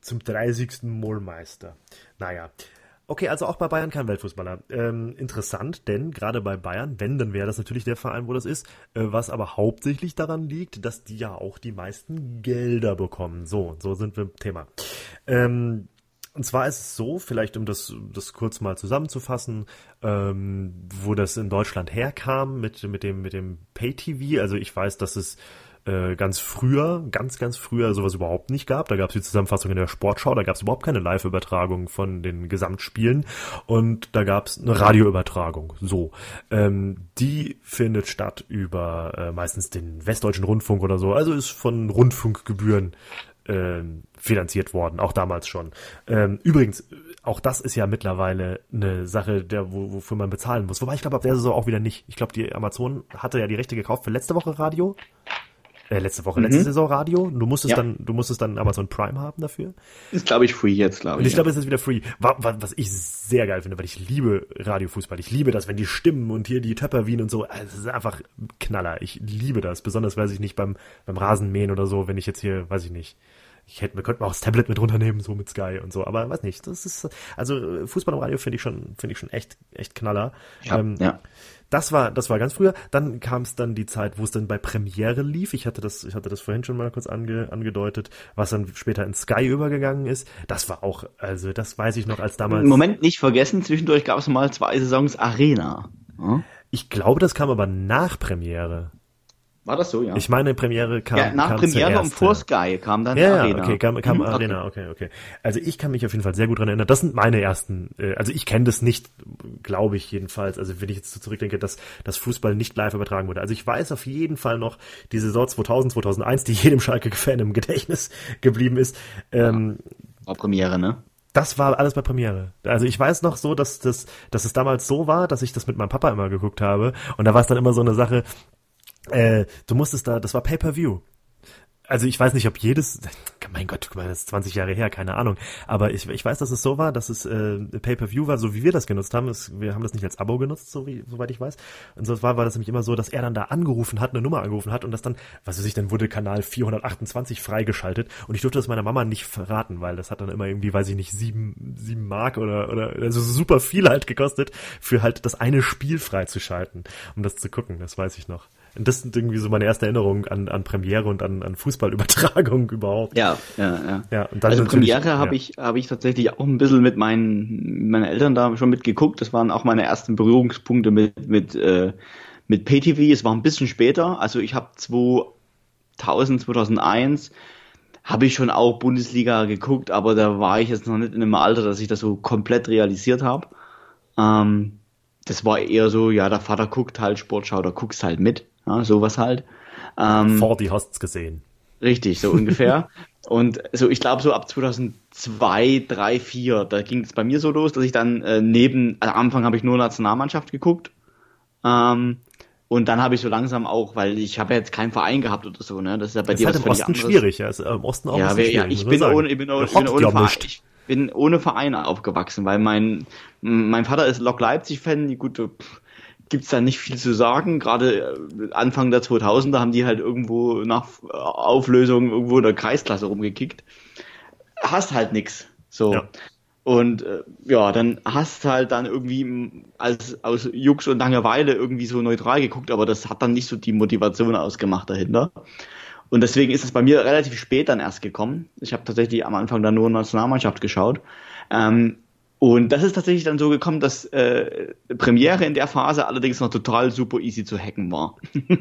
Zum 30. Mollmeister. Naja. Okay, also auch bei Bayern kein Weltfußballer. Ähm, interessant, denn gerade bei Bayern, wenn, dann wäre das natürlich der Verein, wo das ist, äh, was aber hauptsächlich daran liegt, dass die ja auch die meisten Gelder bekommen. So, so sind wir im Thema. Ähm, und zwar ist es so, vielleicht um das, das kurz mal zusammenzufassen, ähm, wo das in Deutschland herkam mit, mit dem, mit dem Pay-TV. Also ich weiß, dass es äh, ganz früher, ganz, ganz früher sowas überhaupt nicht gab. Da gab es die Zusammenfassung in der Sportschau, da gab es überhaupt keine Live-Übertragung von den Gesamtspielen und da gab es eine Radioübertragung. So, ähm, die findet statt über äh, meistens den Westdeutschen Rundfunk oder so, also ist von Rundfunkgebühren äh, finanziert worden, auch damals schon. Ähm, übrigens, auch das ist ja mittlerweile eine Sache, der, wo, wofür man bezahlen muss. Wobei ich glaube, ab der Saison auch wieder nicht. Ich glaube, die Amazon hatte ja die Rechte gekauft für letzte Woche Radio Äh, letzte Woche, mhm. letzte Saison Radio. Du musstest ja. dann, du musstest dann Amazon Prime haben dafür. Ist, glaube ich, free jetzt, glaube ich. Und ich glaube, es ist wieder free. Was ich sehr geil finde, weil ich liebe Radiofußball. Ich liebe das, wenn die Stimmen und hier die Töpper Wien und so. Also, es ist einfach Knaller. Ich liebe das. Besonders, weiß ich nicht, beim, beim Rasenmähen oder so, wenn ich jetzt hier, weiß ich nicht, ich hätte, wir könnten auch das Tablet mit runternehmen, so mit Sky und so, aber weiß nicht. Das ist, also Fußball im Radio finde ich schon, finde ich schon echt, echt Knaller. Ja, ähm, ja. Das war, das war ganz früher. Dann kam es dann die Zeit, wo es dann bei Premiere lief. Ich hatte das, ich hatte das vorhin schon mal kurz ange, angedeutet, was dann später in Sky übergegangen ist. Das war auch, also das weiß ich noch als damals. Moment nicht vergessen, zwischendurch gab es mal zwei Saisons Arena. Hm? Ich glaube, das kam aber nach Premiere. War das so, ja? Ich meine, Premiere kam. Ja, nach Premiere und vor Sky kam dann ja, Arena. Ja, okay, kam, kam *laughs* mhm, Arena, okay. okay, okay. Also ich kann mich auf jeden Fall sehr gut dran erinnern. Das sind meine ersten, äh, also ich kenne das nicht, glaube ich jedenfalls, also wenn ich jetzt so zurückdenke, dass das Fußball nicht live übertragen wurde. Also ich weiß auf jeden Fall noch die Saison 2000, 2001, die jedem Schalke-Fan im Gedächtnis geblieben ist. Ähm, war Premiere, ne? Das war alles bei Premiere. Also ich weiß noch so, dass das, dass es damals so war, dass ich das mit meinem Papa immer geguckt habe. Und da war es dann immer so eine Sache, äh, du musstest da, das war Pay-per-View. Also ich weiß nicht, ob jedes, mein Gott, guck mal, das ist 20 Jahre her, keine Ahnung. Aber ich, ich weiß, dass es so war, dass es äh, Pay-per-View war, so wie wir das genutzt haben. Es, wir haben das nicht als Abo genutzt, so wie, soweit ich weiß. Und so war, war das nämlich immer so, dass er dann da angerufen hat, eine Nummer angerufen hat und das dann, was weiß ich, dann wurde Kanal 428 freigeschaltet und ich durfte das meiner Mama nicht verraten, weil das hat dann immer irgendwie, weiß ich nicht, sieben, sieben Mark oder, oder also super viel halt gekostet, für halt das eine Spiel freizuschalten, um das zu gucken, das weiß ich noch. Das sind irgendwie so meine erste Erinnerungen an, an Premiere und an, an Fußballübertragung *laughs* überhaupt. Ja, ja, ja. ja und dann also Premiere habe ja. ich, habe ich tatsächlich auch ein bisschen mit meinen, meinen Eltern da schon mitgeguckt. Das waren auch meine ersten Berührungspunkte mit, mit, äh, mit PayTV. Es war ein bisschen später. Also ich habe 2000, 2001 habe ich schon auch Bundesliga geguckt, aber da war ich jetzt noch nicht in einem Alter, dass ich das so komplett realisiert habe. Ähm, das war eher so, ja, der Vater guckt halt Sportschau, da guckst halt mit. Ja, sowas halt. Ähm, Vor die hast's gesehen. Richtig, so ungefähr. *laughs* Und so, ich glaube, so ab 2002, 3, 4, da ging es bei mir so los, dass ich dann äh, neben, also am Anfang habe ich nur Nationalmannschaft geguckt. Ähm, und dann habe ich so langsam auch, weil ich habe ja jetzt keinen Verein gehabt oder so, ne? Das ist ja bei das dir ist halt im Osten anderes. schwierig, ja. Ist im Osten auch ja, wir, ja ich bin ohne, ich bin, ohne, ich bin ohne Verein, ich bin ohne Verein aufgewachsen, weil mein mein Vater ist Lok Leipzig Fan, gut, pff, gibt's da nicht viel zu sagen. Gerade äh, Anfang der 2000er haben die halt irgendwo nach Auflösung irgendwo in der Kreisklasse rumgekickt. Hast halt nix. So. Ja. Und äh, ja, dann hast halt dann irgendwie als aus Jux und Langeweile irgendwie so neutral geguckt, aber das hat dann nicht so die Motivation ausgemacht dahinter. Und deswegen ist es bei mir relativ spät dann erst gekommen. Ich habe tatsächlich am Anfang dann nur Nationalmannschaft geschaut. Ähm, und das ist tatsächlich dann so gekommen, dass äh, Premiere in der Phase allerdings noch total super easy zu hacken war. *laughs*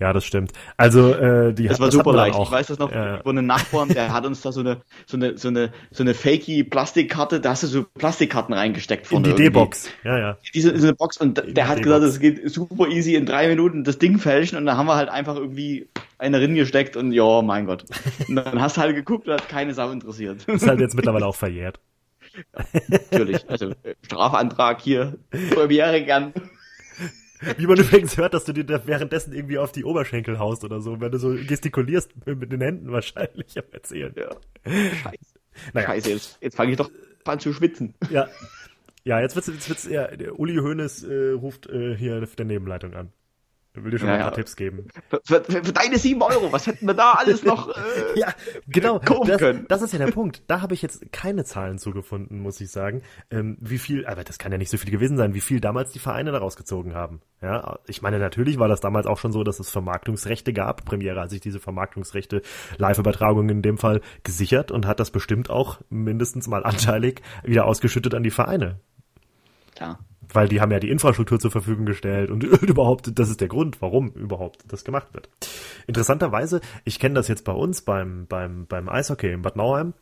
Ja, das stimmt. Also äh, die das war das super leicht. Auch. Ich weiß das noch ja. von einem Nachbarn, der hat uns da so eine so eine so eine so eine fakey Plastikkarte, da hast du so Plastikkarten reingesteckt von in die D-Box. Ja, ja. Diese, diese Box und in der hat gesagt, es geht super easy in drei Minuten das Ding fälschen und da haben wir halt einfach irgendwie eine Rin gesteckt und ja, mein Gott. *laughs* Und dann hast du halt geguckt und hat keine Sau interessiert. Das ist halt jetzt mittlerweile auch verjährt. Natürlich, also äh, Strafantrag hier, Premiere gern. Wie man übrigens hört, dass du dir da währenddessen irgendwie auf die Oberschenkel haust oder so, wenn du so gestikulierst mit den Händen wahrscheinlich am Erzählen. Ja. Scheiße. Naja. Scheiße, jetzt, jetzt fange ich doch an zu schwitzen. Ja. Ja, jetzt wird's, jetzt wird's, ja, Uli Hoeneß äh, ruft äh, hier der Nebenleitung an. Ich will dir schon ja, ein paar ja. Tipps geben. Für, für, für, deine sieben Euro, was hätten wir da alles *laughs* noch äh, Ja, genau. Das, das, ist ja der Punkt. Da habe ich jetzt keine Zahlen zugefunden, muss ich sagen. Ähm, wie viel, aber das kann ja nicht so viel gewesen sein, wie viel damals die Vereine daraus gezogen haben. Ja, ich meine, natürlich war das damals auch schon so, dass es Vermarktungsrechte gab. Premiere hat sich diese Vermarktungsrechte, Live-Übertragungen in dem Fall, gesichert und hat das bestimmt auch mindestens mal anteilig wieder ausgeschüttet an die Vereine. Klar weil die haben ja die Infrastruktur zur Verfügung gestellt und *laughs* überhaupt, das ist der Grund, warum überhaupt das gemacht wird. Interessanterweise, ich kenne das jetzt bei uns beim, beim, beim Eishockey in Bad Nauheim,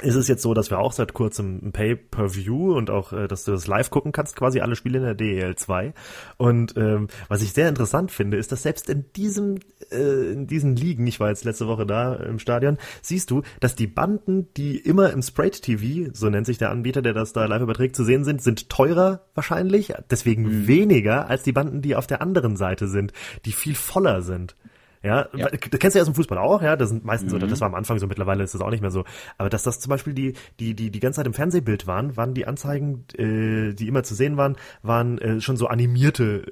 ist es jetzt so, dass wir auch seit kurzem Pay-per-View und auch, äh, dass du das live gucken kannst, quasi alle Spiele in der DEL 2. Und ähm, was ich sehr interessant finde, ist, dass selbst in diesem, äh, in diesen Ligen, ich war jetzt letzte Woche da im Stadion, siehst du, dass die Banden, die immer im Sprite TV, so nennt sich der Anbieter, der das da live überträgt, zu sehen sind, sind teurer wahrscheinlich, deswegen mhm. weniger als die Banden, die auf der anderen Seite sind, die viel voller sind. Ja, ja. das kennst du ja aus dem Fußball auch, ja, das sind meistens, mhm. oder das war am Anfang so, mittlerweile ist das auch nicht mehr so. Aber dass das zum Beispiel die, die, die, die ganze Zeit im Fernsehbild waren, waren die Anzeigen, äh, die immer zu sehen waren, waren äh, schon so animierte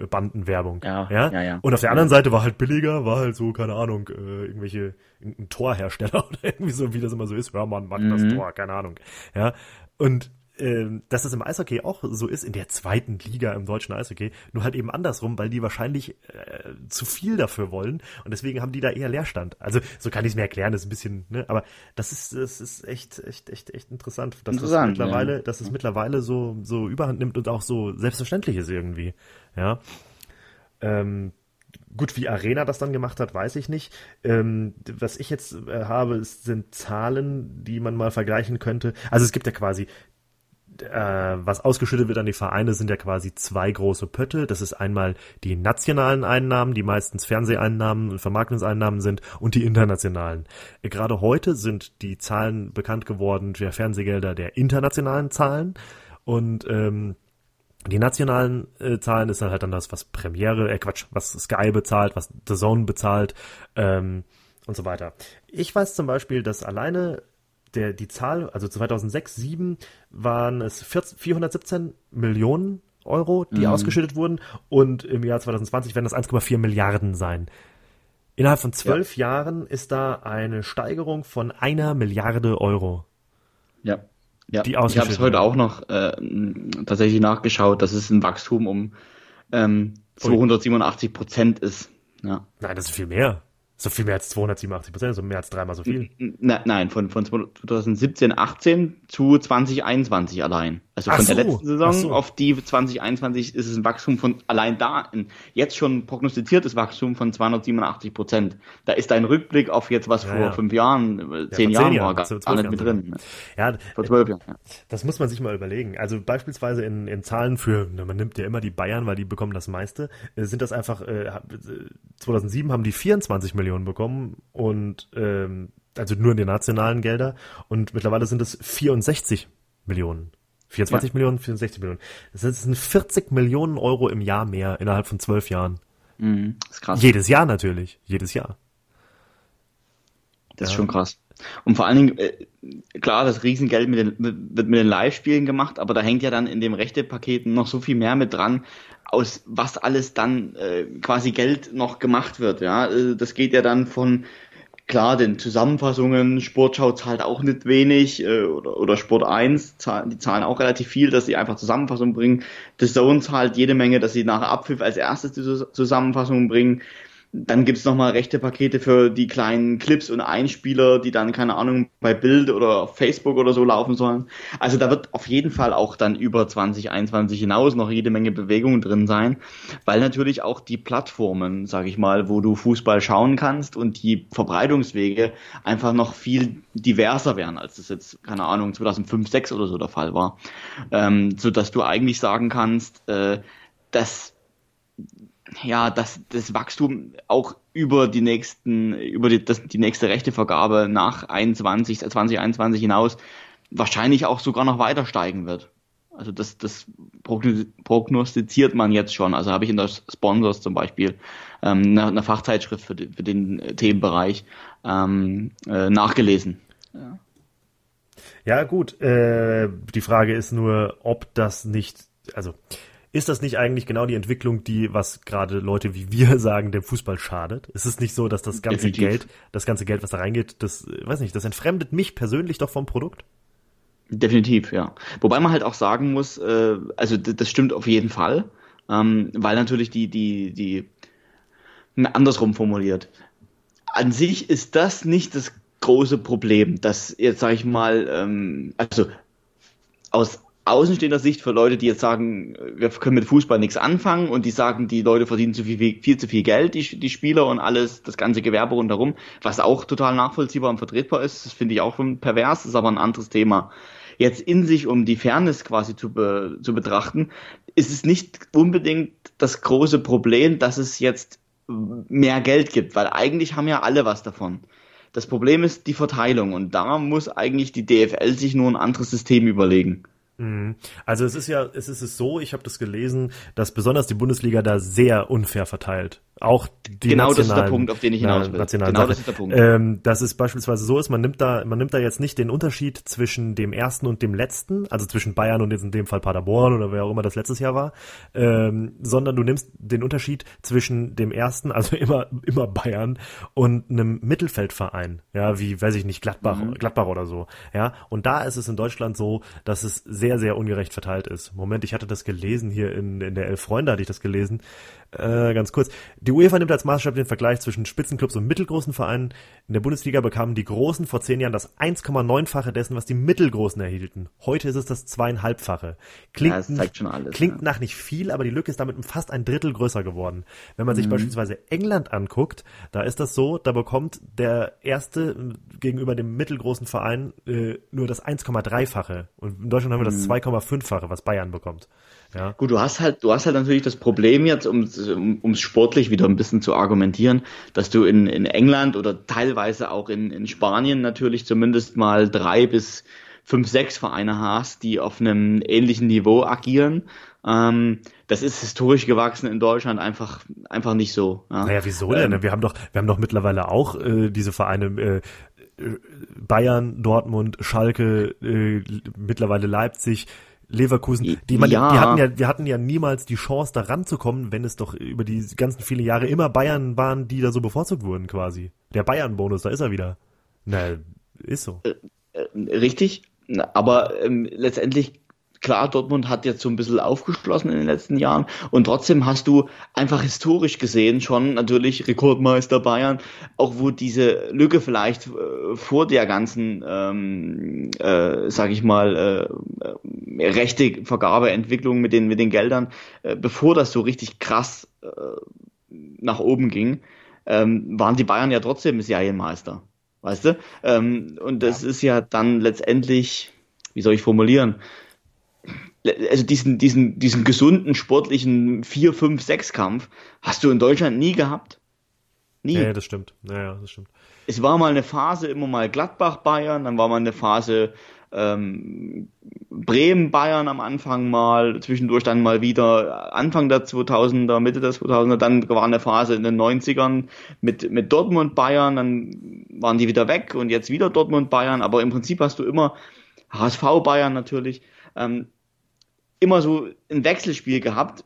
äh, Bandenwerbung. Ja, ja, ja, ja. Und auf der anderen Seite war halt billiger, war halt so, keine Ahnung, äh, irgendwelche, ein Torhersteller *laughs* oder irgendwie so, wie das immer so ist, Hörmann macht mhm. das Tor, keine Ahnung. Ja. Und dass es im Eishockey auch so ist, in der zweiten Liga im deutschen Eishockey, nur halt eben andersrum, weil die wahrscheinlich äh, zu viel dafür wollen und deswegen haben die da eher Leerstand. Also so kann ich es mir erklären, das ist ein bisschen, ne, aber das ist, das ist echt, echt, echt, echt interessant, dass interessant, das mittlerweile, ja. dass es mittlerweile so, so überhand nimmt und auch so selbstverständlich ist irgendwie, ja. Ähm, Gut, wie Arena das dann gemacht hat, weiß ich nicht. Ähm, was ich jetzt äh, habe, sind Zahlen, die man mal vergleichen könnte. Also es gibt ja quasi was ausgeschüttet wird an die Vereine, sind ja quasi zwei große Pötte. Das ist einmal die nationalen Einnahmen, die meistens Fernseheinnahmen und Vermarktungseinnahmen sind, und die internationalen. Äh, gerade heute sind die Zahlen bekannt geworden der Fernsehgelder der internationalen Zahlen und ähm, die nationalen äh, Zahlen ist dann halt dann das, was Premiere, äh Quatsch, was Sky bezahlt, was The Zone bezahlt ähm, und so weiter. Ich weiß zum Beispiel, dass alleine der, die Zahl, also 2006, 2007 waren es 4, 417 Millionen Euro, die mhm. ausgeschüttet wurden und im Jahr 2020 werden das 1,4 Milliarden sein. Innerhalb von zwölf ja. Jahren ist da eine Steigerung von einer Milliarde Euro. Ja. Ja, die ich habe es heute auch noch äh, tatsächlich nachgeschaut, dass es ein Wachstum um ähm, 287 Prozent ist. Ja. Nein, das ist viel mehr. So viel mehr als 287 Prozent, also mehr als dreimal so viel. Nein, von, von 2017, 18 zu 2021 allein. Also von so, der letzten Saison so. auf die 2021 ist es ein Wachstum von allein da, ein jetzt schon prognostiziertes Wachstum von 287 Prozent. Da ist ein Rückblick auf jetzt was ja, vor ja. fünf Jahren, äh, zehn ja, Jahren, war gar, gar nicht mit drin. Ja, vor zwölf Jahren. Ja. Das muss man sich mal überlegen. Also beispielsweise in, in Zahlen für, man nimmt ja immer die Bayern, weil die bekommen das meiste, äh, sind das einfach, äh, 2007 haben die 24 Millionen bekommen und ähm, also nur in den nationalen Gelder und mittlerweile sind es 64 Millionen. 24 ja. Millionen, 64 Millionen. Das sind 40 Millionen Euro im Jahr mehr innerhalb von zwölf Jahren. Mhm, ist krass. Jedes Jahr natürlich. Jedes Jahr. Das ja. ist schon krass. Und vor allen Dingen, äh, klar, das Riesengeld mit den, wird mit den Live-Spielen gemacht, aber da hängt ja dann in dem Rechtepaketen noch so viel mehr mit dran, aus was alles dann äh, quasi Geld noch gemacht wird. Ja, äh, das geht ja dann von Klar, den Zusammenfassungen, Sportschau zahlt auch nicht wenig äh, oder, oder Sport 1, zahlen, die zahlen auch relativ viel, dass sie einfach Zusammenfassungen bringen. The Zone zahlt jede Menge, dass sie nach Abpfiff als erstes die Zusammenfassungen bringen. Dann gibt's nochmal rechte Pakete für die kleinen Clips und Einspieler, die dann, keine Ahnung, bei Bild oder Facebook oder so laufen sollen. Also da wird auf jeden Fall auch dann über 2021 hinaus noch jede Menge Bewegung drin sein, weil natürlich auch die Plattformen, sage ich mal, wo du Fußball schauen kannst und die Verbreitungswege einfach noch viel diverser werden, als das jetzt, keine Ahnung, 2005, 2006 oder so der Fall war. Ähm, so dass du eigentlich sagen kannst, äh, dass ja, dass das Wachstum auch über die nächsten, über die, das, die nächste Rechtevergabe nach 21, 2021 hinaus wahrscheinlich auch sogar noch weiter steigen wird. Also das, das prognostiziert man jetzt schon. Also habe ich in der Sponsors zum Beispiel ähm, eine, Fachzeitschrift für, die, für den Themenbereich ähm, äh, nachgelesen. Ja. ja gut, äh, die Frage ist nur, ob das nicht, also ist das nicht eigentlich genau die Entwicklung, die, was gerade Leute wie wir *laughs* sagen, dem Fußball schadet? Ist es nicht so, dass das ganze Definitiv. Geld, das ganze Geld, was da reingeht, das, weiß nicht, das entfremdet mich persönlich doch vom Produkt? Definitiv, ja. Wobei man halt auch sagen muss, äh, also das stimmt auf jeden Fall, ähm, weil natürlich die, die, die, andersrum formuliert. An sich ist das nicht das große Problem, dass jetzt sage ich mal, ähm, also aus außenstehender Sicht für Leute, die jetzt sagen, wir können mit Fußball nichts anfangen und die sagen, die Leute verdienen zu viel, viel zu viel Geld, die, die Spieler und alles, das ganze Gewerbe rundherum, was auch total nachvollziehbar und vertretbar ist, das finde ich auch schon pervers, ist aber ein anderes Thema. Jetzt in sich, um die Fairness quasi zu, be, zu betrachten, ist es nicht unbedingt das große Problem, dass es jetzt mehr Geld gibt, weil eigentlich haben ja alle was davon. Das Problem ist die Verteilung und da muss eigentlich die DFL sich nur ein anderes System überlegen. Mhm. Also es ist ja, es ist es so, ich habe das gelesen, dass besonders die Bundesliga da sehr unfair verteilt. Auch die genau das ist der Punkt, auf den ich hinaus will. Genau Sache. das ist der Punkt. Ähm, dass es beispielsweise so ist, man nimmt da, man nimmt da jetzt nicht den Unterschied zwischen dem ersten und dem letzten, also zwischen Bayern und jetzt in dem Fall Paderborn oder wer auch immer das letztes Jahr war, ähm, sondern du nimmst den Unterschied zwischen dem ersten, also *laughs* immer, immer Bayern und einem Mittelfeldverein, ja, wie, weiß ich nicht, Gladbach, mhm. Gladbach oder so, ja. Und da ist es in Deutschland so, dass es sehr, sehr ungerecht verteilt ist. Moment, ich hatte das gelesen hier in, in der Elf Freunde hatte ich das gelesen, äh, ganz kurz. Die UEFA nimmt als Maßstab den Vergleich zwischen Spitzenclubs und mittelgroßen Vereinen. In der Bundesliga bekamen die Großen vor zehn Jahren das 1,9-fache dessen, was die Mittelgroßen erhielten. Heute ist es das zweieinhalbfache. Klingt, ja, das schon alles, klingt ja. nach nicht viel, aber die Lücke ist damit fast ein Drittel größer geworden. Wenn man sich mhm. beispielsweise England anguckt, da ist das so, da bekommt der erste gegenüber dem mittelgroßen Verein äh, nur das 1,3-fache. Und in Deutschland haben wir das 2,5-fache, mhm. was Bayern bekommt. Ja. Gut, du hast halt, du hast halt natürlich das Problem jetzt, um um sportlich wieder ein bisschen zu argumentieren, dass du in, in England oder teilweise auch in, in Spanien natürlich zumindest mal drei bis fünf, sechs Vereine hast, die auf einem ähnlichen Niveau agieren. Ähm, das ist historisch gewachsen in Deutschland einfach einfach nicht so. Ja. Naja, wieso denn? Ähm, wir haben doch wir haben doch mittlerweile auch äh, diese Vereine äh, Bayern, Dortmund, Schalke, äh, mittlerweile Leipzig, Leverkusen, die, man, ja. die hatten ja, wir hatten ja niemals die Chance, da ranzukommen, wenn es doch über die ganzen viele Jahre immer Bayern waren, die da so bevorzugt wurden, quasi. Der Bayern-Bonus, da ist er wieder. Na, ist so. Äh, äh, richtig, aber ähm, letztendlich klar, Dortmund hat jetzt so ein bisschen aufgeschlossen in den letzten Jahren und trotzdem hast du einfach historisch gesehen schon natürlich Rekordmeister Bayern, auch wo diese Lücke vielleicht äh, vor der ganzen, ähm, äh, sag ich mal, äh, rechte Vergabeentwicklung mit den, mit den Geldern, äh, bevor das so richtig krass äh, nach oben ging, ähm, waren die Bayern ja trotzdem Serienmeister. Weißt du? Ähm, und das ja. ist ja dann letztendlich, wie soll ich formulieren, also diesen, diesen, diesen gesunden sportlichen 4, 5, 6 Kampf hast du in Deutschland nie gehabt. Nie. Ja, das stimmt. Ja, ja, das stimmt. Es war mal eine Phase, immer mal Gladbach Bayern, dann war mal eine Phase ähm, Bremen Bayern am Anfang mal, zwischendurch dann mal wieder Anfang der 2000er, Mitte der 2000er, dann war eine Phase in den 90ern mit, mit Dortmund Bayern, dann waren die wieder weg und jetzt wieder Dortmund Bayern, aber im Prinzip hast du immer HSV Bayern natürlich, ähm, immer so ein Wechselspiel gehabt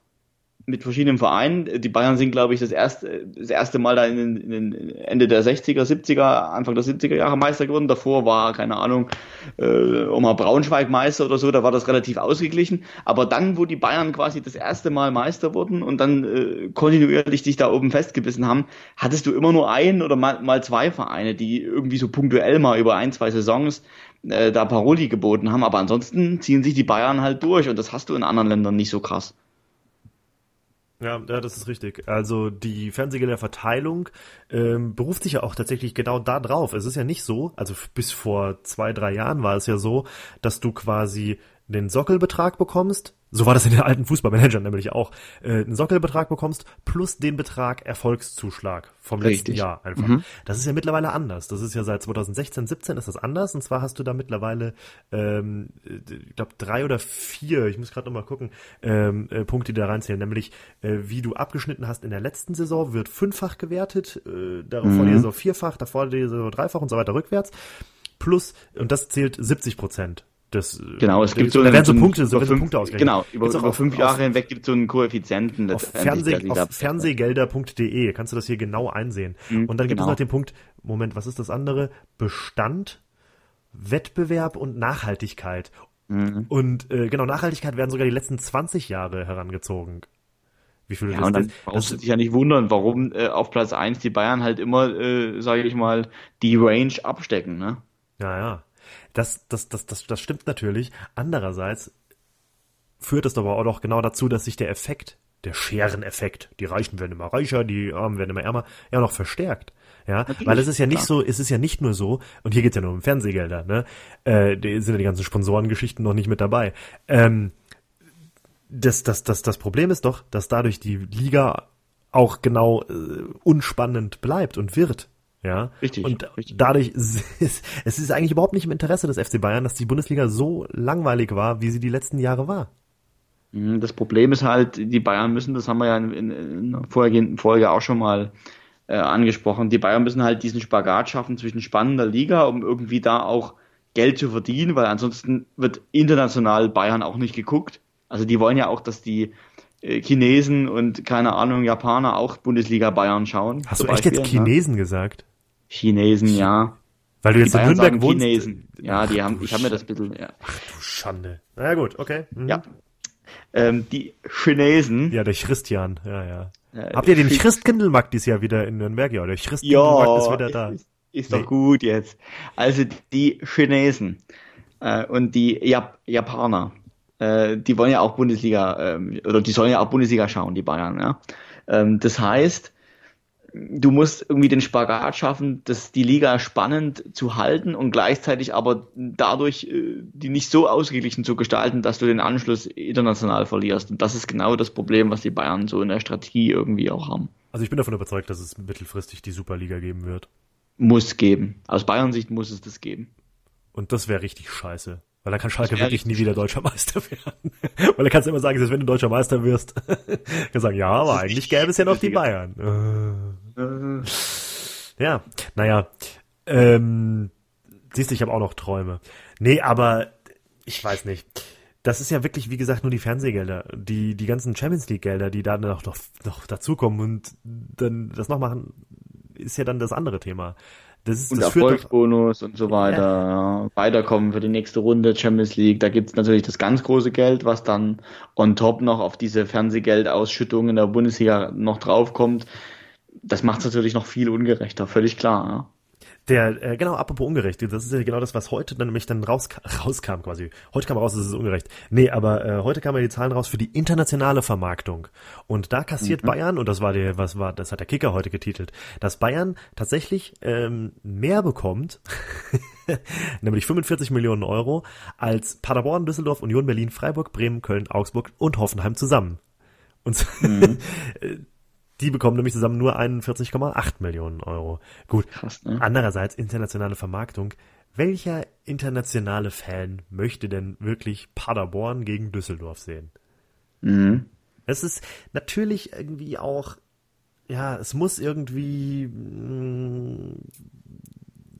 mit verschiedenen Vereinen. Die Bayern sind, glaube ich, das erste, das erste Mal da in den, in den Ende der 60er, 70er, Anfang der 70er Jahre Meister geworden. Davor war, keine Ahnung, äh, Oma Braunschweig Meister oder so, da war das relativ ausgeglichen. Aber dann, wo die Bayern quasi das erste Mal Meister wurden und dann äh, kontinuierlich sich da oben festgebissen haben, hattest du immer nur ein oder mal, mal zwei Vereine, die irgendwie so punktuell mal über ein, zwei Saisons äh, da Paroli geboten haben. Aber ansonsten ziehen sich die Bayern halt durch und das hast du in anderen Ländern nicht so krass. Ja, ja, das ist richtig. Also die Fernsehgelderverteilung ähm, beruft sich ja auch tatsächlich genau da drauf. Es ist ja nicht so, also bis vor zwei, drei Jahren war es ja so, dass du quasi den Sockelbetrag bekommst, so war das in den alten Fußballmanagern nämlich auch, äh, einen Sockelbetrag bekommst plus den Betrag Erfolgszuschlag vom letzten Richtig. Jahr einfach. Mhm. Das ist ja mittlerweile anders. Das ist ja seit 2016, 17 ist das anders. Und zwar hast du da mittlerweile, ähm, ich glaube, drei oder vier, ich muss gerade nochmal gucken, ähm, äh, Punkte, die da reinzählen. Nämlich, äh, wie du abgeschnitten hast in der letzten Saison, wird fünffach gewertet, äh, darauf mhm. vor die Saison vierfach, davor die Saison dreifach und so weiter rückwärts. Plus, und das zählt 70 Prozent das, genau, es gibt so, da werden so Punkte, so, fünf, Punkte ausgerechnet. Genau, über, über auf, fünf Jahre auf, hinweg gibt es so einen Koeffizienten. Auf, Fernseh, auf Fernsehgelder.de kannst du das hier genau einsehen. Mhm, und dann gibt genau. es noch den Punkt, Moment, was ist das andere? Bestand, Wettbewerb und Nachhaltigkeit. Mhm. Und äh, genau, Nachhaltigkeit werden sogar die letzten 20 Jahre herangezogen. Wie viele ja, und dann brauchst du dich ja nicht wundern, warum äh, auf Platz eins die Bayern halt immer, äh, sage ich mal, die Range abstecken, ne? Ja, ja. Das, das, das, das, das stimmt natürlich. Andererseits führt es aber auch noch genau dazu, dass sich der Effekt, der Schereneffekt, die Reichen werden immer reicher, die Armen werden immer ärmer, ja noch verstärkt. Ja, Natürlich, weil es ist ja nicht klar. so, es ist ja nicht nur so, und hier geht's ja nur um Fernsehgelder, ne? Äh, die sind ja die ganzen Sponsorengeschichten noch nicht mit dabei. Ähm, das, das, das, das Problem ist doch, dass dadurch die Liga auch genau äh, unspannend bleibt und wird. Ja, richtig. Und richtig. dadurch *laughs* ist es ist eigentlich überhaupt nicht im Interesse des FC Bayern, dass die Bundesliga so langweilig war, wie sie die letzten Jahre war. Mhm, das Problem ist halt, die Bayern müssen, das haben wir ja in, in, in der vorhergehenden Folge auch schon mal äh, angesprochen, die Bayern müssen halt diesen Spagat schaffen zwischen spannender Liga, um irgendwie da auch Geld zu verdienen, weil ansonsten wird international Bayern auch nicht geguckt. Also die wollen ja auch, dass die Chinesen und keine Ahnung, Japaner auch Bundesliga Bayern schauen. Hast du echt Beispiel, jetzt Chinesen ja? gesagt? Chinesen, ja. Weil du jetzt in Nürnberg wohnst. Chinesen. Ja, die Ach, haben, ich habe mir das bisschen, ja. Ach du Schande. Na ja, gut, okay. Mhm. Ja. Ähm, die Chinesen. Ja, der Christian, ja, ja. Habt ihr den Christkindlmarkt dieses Jahr wieder in Nürnberg? Ja, der Christkindlmarkt ja, ist wieder da. Ist, ist nee. doch gut jetzt. Also die Chinesen äh, und die Jap Japaner, äh, die wollen ja auch Bundesliga, äh, oder die sollen ja auch Bundesliga schauen, die Bayern, ja. Ähm, das heißt, du musst irgendwie den Spagat schaffen, dass die Liga spannend zu halten und gleichzeitig aber dadurch äh, die nicht so ausgeglichen zu gestalten, dass du den Anschluss international verlierst. Und das ist genau das Problem, was die Bayern so in der Strategie irgendwie auch haben. Also ich bin davon überzeugt, dass es mittelfristig die Superliga geben wird. Muss geben. Aus Bayern Sicht muss es das geben. Und das wäre richtig scheiße. Weil dann kann Schalke wirklich nie wieder deutscher Meister *laughs* werden. Weil dann kannst du immer sagen, selbst wenn du deutscher Meister wirst, *laughs* kannst du sagen, ja, aber eigentlich gäbe es ja noch die Bayern. Äh. ja, naja. Ähm, siehst du, ich habe auch noch Träume. Nee, aber ich weiß nicht. Das ist ja wirklich, wie gesagt, nur die Fernsehgelder, die, die ganzen Champions League Gelder, die da noch, noch, noch dazukommen und dann das noch machen, ist ja dann das andere Thema. Das ist, und das Erfolgsbonus und so weiter. Ja. Weiterkommen für die nächste Runde Champions League. Da gibt's natürlich das ganz große Geld, was dann on top noch auf diese Fernsehgeldausschüttung in der Bundesliga noch draufkommt. Das macht es natürlich noch viel ungerechter, völlig klar. Ja. Der, äh, genau, apropos ungerecht, das ist ja genau das, was heute dann nämlich dann raus, rauskam quasi. Heute kam raus, dass es ungerecht. Nee, aber äh, heute kamen ja die Zahlen raus für die internationale Vermarktung. Und da kassiert mhm. Bayern, und das war der, was war, das hat der Kicker heute getitelt, dass Bayern tatsächlich ähm, mehr bekommt, *laughs* nämlich 45 Millionen Euro, als Paderborn, Düsseldorf, Union Berlin, Freiburg, Bremen, Köln, Augsburg und Hoffenheim zusammen. Und mhm. *laughs* Die bekommen nämlich zusammen nur 41,8 Millionen Euro. Gut. Krass, ne? Andererseits internationale Vermarktung. Welcher internationale Fan möchte denn wirklich Paderborn gegen Düsseldorf sehen? Mhm. Es ist natürlich irgendwie auch, ja, es muss irgendwie mh, mm,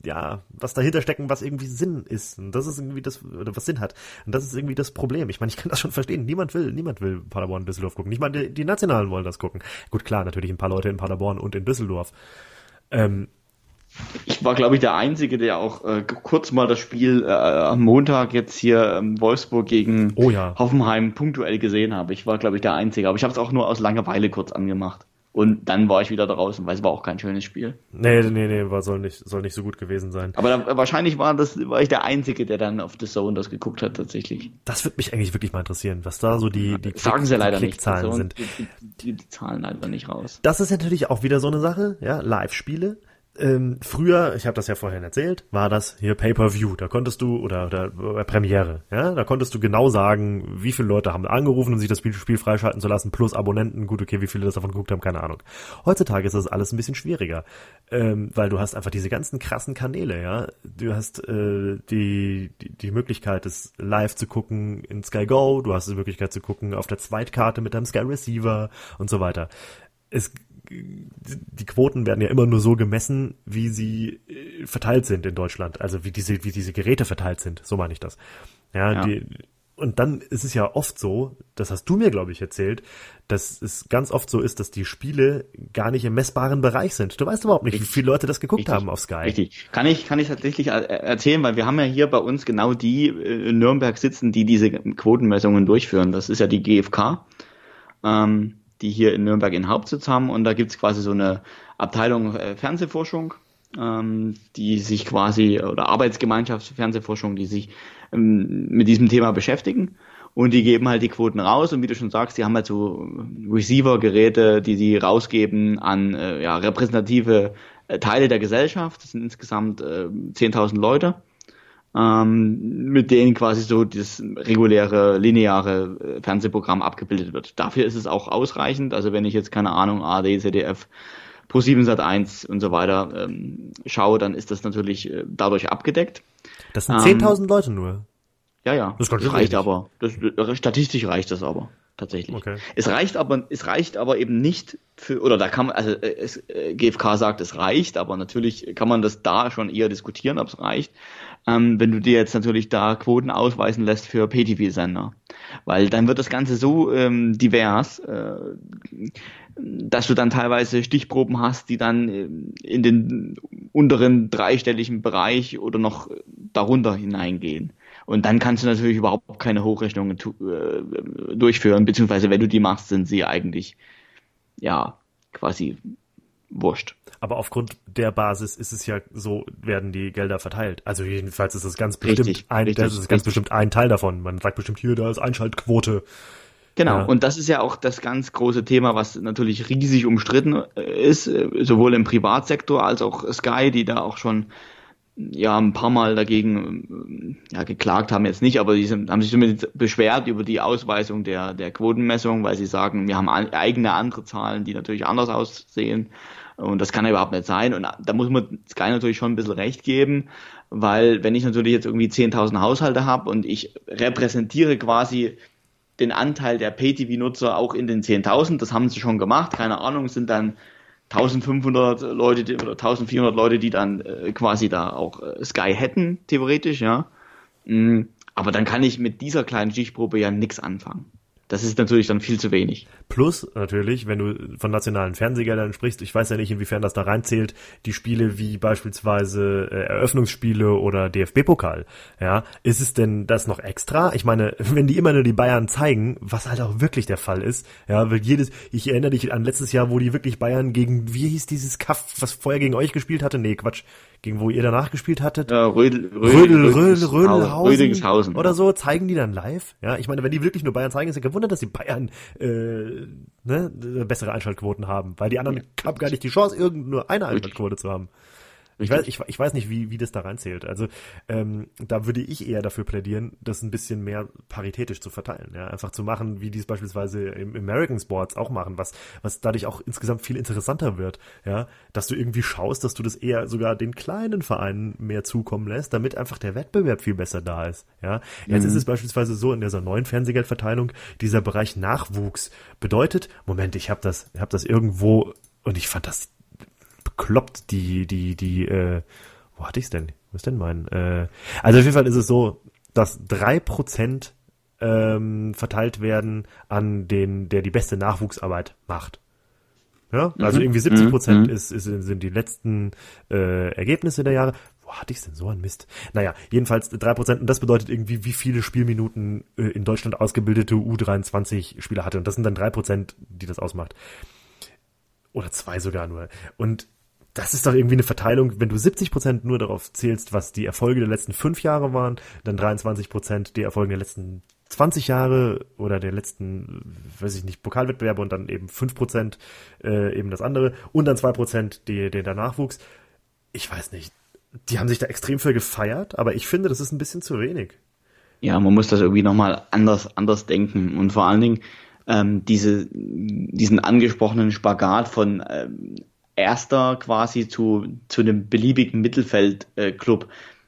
ja, was dahinter stecken, was irgendwie Sinn ist. Und das ist irgendwie das, oder was Sinn hat. Und das ist irgendwie das Problem. Ich meine, ich kann das schon verstehen. Niemand will, niemand will Paderborn und Düsseldorf gucken. Nicht mal die, die Nationalen wollen das gucken. Gut, klar, natürlich ein paar Leute in Paderborn und in Düsseldorf. Ähm, ich war, glaube ich, der Einzige, der auch äh, kurz mal das Spiel äh, am Montag jetzt hier ähm, Wolfsburg gegen oh ja. Hoffenheim punktuell gesehen habe. Ich war, glaube ich, der Einzige. Aber ich habe es auch nur aus Langeweile kurz angemacht. Und dann war ich wieder draußen, weil es war auch kein schönes Spiel. Nee, nee, nee, war, soll, nicht, soll nicht so gut gewesen sein. Aber da, wahrscheinlich war, das, war ich der Einzige, der dann auf The Zone das geguckt hat, tatsächlich. Das würde mich eigentlich wirklich mal interessieren, was da so die, die, Sagen sie leider Klickzahlen nicht. sind. Die, die, die, Zahlen einfach nicht raus. Das ist natürlich auch wieder so eine Sache, ja, Live-Spiele ähm, früher, ich habe das ja vorhin erzählt, war das hier Pay-per-View. Da konntest du oder, oder äh, Premiere, ja, da konntest du genau sagen, wie viele Leute haben angerufen, um sich das Spiel freischalten zu lassen, plus Abonnenten. Gut, okay, wie viele das davon geguckt haben, keine Ahnung. Heutzutage ist das alles ein bisschen schwieriger, ähm, weil du hast einfach diese ganzen krassen Kanäle, ja. Du hast äh, die, die die Möglichkeit, es live zu gucken in Sky Go. Du hast die Möglichkeit zu gucken auf der Zweitkarte mit deinem Sky Receiver und so weiter. Es die Quoten werden ja immer nur so gemessen, wie sie äh, verteilt sind in Deutschland. Also wie diese, wie diese Geräte verteilt sind. So meine ich das. Ja, ja. Die, und dann ist es ja oft so, das hast du mir, glaube ich, erzählt, dass es ganz oft so ist, dass die Spiele gar nicht im messbaren Bereich sind. Du weißt überhaupt nicht, Richtig. wie viele Leute das geguckt Richtig. haben auf Sky. Richtig. Kann ich, kann ich tatsächlich erzählen, weil wir haben ja hier bei uns genau die äh, in Nürnberg sitzen, die diese Quotenmessungen durchführen. Das ist ja die GfK. Ähm, die hier in Nürnberg ihren Hauptsitz haben. Und da gibt's quasi so eine Abteilung äh, Fernsehforschung, ähm, die sich quasi, oder Arbeitsgemeinschaft Fernsehforschung, die sich ähm, mit diesem Thema beschäftigen. Und die geben halt die Quoten raus und wie du schon sagst, die haben halt so Receiver-Geräte, die sie rausgeben an äh, ja, repräsentative äh, Teile der Gesellschaft. Das sind insgesamt äh, 10.000 Leute ähm, mit denen quasi so das reguläre, lineare äh, Fernsehprogramm abgebildet wird. Dafür ist es auch ausreichend. Also wenn ich jetzt keine Ahnung, AD, ZDF, Pro7 Sat 1 und so weiter ähm, schaue, dann ist das natürlich äh, dadurch abgedeckt. Das sind 10.000 ähm, Leute nur. Ja, ja. Das, das reicht aber. Das, statistisch reicht das aber tatsächlich. Okay. Es reicht aber, es reicht aber eben nicht für, oder da kann man, also äh, es, äh, GfK sagt, es reicht, aber natürlich kann man das da schon eher diskutieren, ob es reicht, ähm, wenn du dir jetzt natürlich da Quoten ausweisen lässt für PTV-Sender. Weil dann wird das Ganze so ähm, divers, äh, dass du dann teilweise Stichproben hast, die dann äh, in den unteren dreistelligen Bereich oder noch darunter hineingehen. Und dann kannst du natürlich überhaupt keine Hochrechnungen äh, durchführen, beziehungsweise wenn du die machst, sind sie eigentlich ja quasi wurscht. Aber aufgrund der Basis ist es ja so, werden die Gelder verteilt. Also jedenfalls ist es ganz bestimmt richtig, ein, richtig, das ist ganz richtig. bestimmt ein Teil davon. Man sagt bestimmt hier, da ist Einschaltquote. Genau, ja. und das ist ja auch das ganz große Thema, was natürlich riesig umstritten äh, ist, äh, sowohl im Privatsektor als auch Sky, die da auch schon ja ein paar Mal dagegen ja, geklagt haben jetzt nicht, aber die sind, haben sich zumindest beschwert über die Ausweisung der, der Quotenmessung, weil sie sagen, wir haben eigene andere Zahlen, die natürlich anders aussehen und das kann ja überhaupt nicht sein und da muss man Sky natürlich schon ein bisschen recht geben, weil wenn ich natürlich jetzt irgendwie 10.000 Haushalte habe und ich repräsentiere quasi den Anteil der Pay-TV-Nutzer auch in den 10.000, das haben sie schon gemacht, keine Ahnung, sind dann 1500 Leute oder 1400 Leute, die dann äh, quasi da auch äh, Sky hätten, theoretisch, ja. Mm, aber dann kann ich mit dieser kleinen Stichprobe ja nichts anfangen. Das ist natürlich dann viel zu wenig. Plus natürlich, wenn du von nationalen Fernsehgeldern sprichst, ich weiß ja nicht, inwiefern das da reinzählt, die Spiele wie beispielsweise äh, Eröffnungsspiele oder DFB-Pokal. Ja, ist es denn das noch extra? Ich meine, *laughs* wenn die immer nur die Bayern zeigen, was halt auch wirklich der Fall ist, ja, weil jedes, ich erinnere dich an letztes Jahr, wo die wirklich Bayern gegen, wie hieß dieses Kaff, was vorher gegen euch gespielt hatte? Nee, Quatsch, gegen wo ihr danach gespielt hattet. Ja, Rödel, Rödel, Rödel, Rödelhausen oder so, zeigen die dann live. Ja, ich meine, wenn die wirklich nur Bayern zeigen, ist ja gewundert, dass die Bayern äh, ne, bessere Einschaltquoten haben, weil die anderen ja. haben gar nicht die Chance, irgend nur eine Einschaltquote zu haben. Ich weiß, ich, ich weiß nicht, wie, wie das da reinzählt. Also ähm, da würde ich eher dafür plädieren, das ein bisschen mehr paritätisch zu verteilen. Ja? Einfach zu machen, wie die es beispielsweise im American Sports auch machen, was, was dadurch auch insgesamt viel interessanter wird. Ja? Dass du irgendwie schaust, dass du das eher sogar den kleinen Vereinen mehr zukommen lässt, damit einfach der Wettbewerb viel besser da ist. Ja? Jetzt mhm. ist es beispielsweise so in dieser neuen Fernsehgeldverteilung, dieser Bereich Nachwuchs bedeutet, Moment, ich habe das, ich hab das irgendwo und ich fand das bekloppt, die, die, die, äh, wo hatte ich's denn? Was ist denn mein? Äh, also auf jeden Fall ist es so, dass drei Prozent ähm, verteilt werden an den, der die beste Nachwuchsarbeit macht. Ja, also mhm. irgendwie 70 Prozent mhm. ist, ist, sind die letzten äh, Ergebnisse der Jahre. Wo hatte ich denn so ein Mist? Naja, jedenfalls drei Prozent und das bedeutet irgendwie, wie viele Spielminuten äh, in Deutschland ausgebildete U23-Spieler hatte. Und das sind dann drei Prozent, die das ausmacht. Oder zwei sogar nur. Und das ist doch irgendwie eine Verteilung, wenn du 70 Prozent nur darauf zählst, was die Erfolge der letzten fünf Jahre waren, dann 23 Prozent die Erfolge der letzten 20 Jahre oder der letzten, weiß ich nicht, Pokalwettbewerbe und dann eben 5 Prozent äh, eben das andere und dann 2 Prozent die, der Nachwuchs. Ich weiß nicht, die haben sich da extrem für gefeiert, aber ich finde, das ist ein bisschen zu wenig. Ja, man muss das irgendwie nochmal anders, anders denken und vor allen Dingen ähm, diese, diesen angesprochenen Spagat von ähm, Erster quasi zu, zu einem beliebigen Mittelfeldclub. Äh,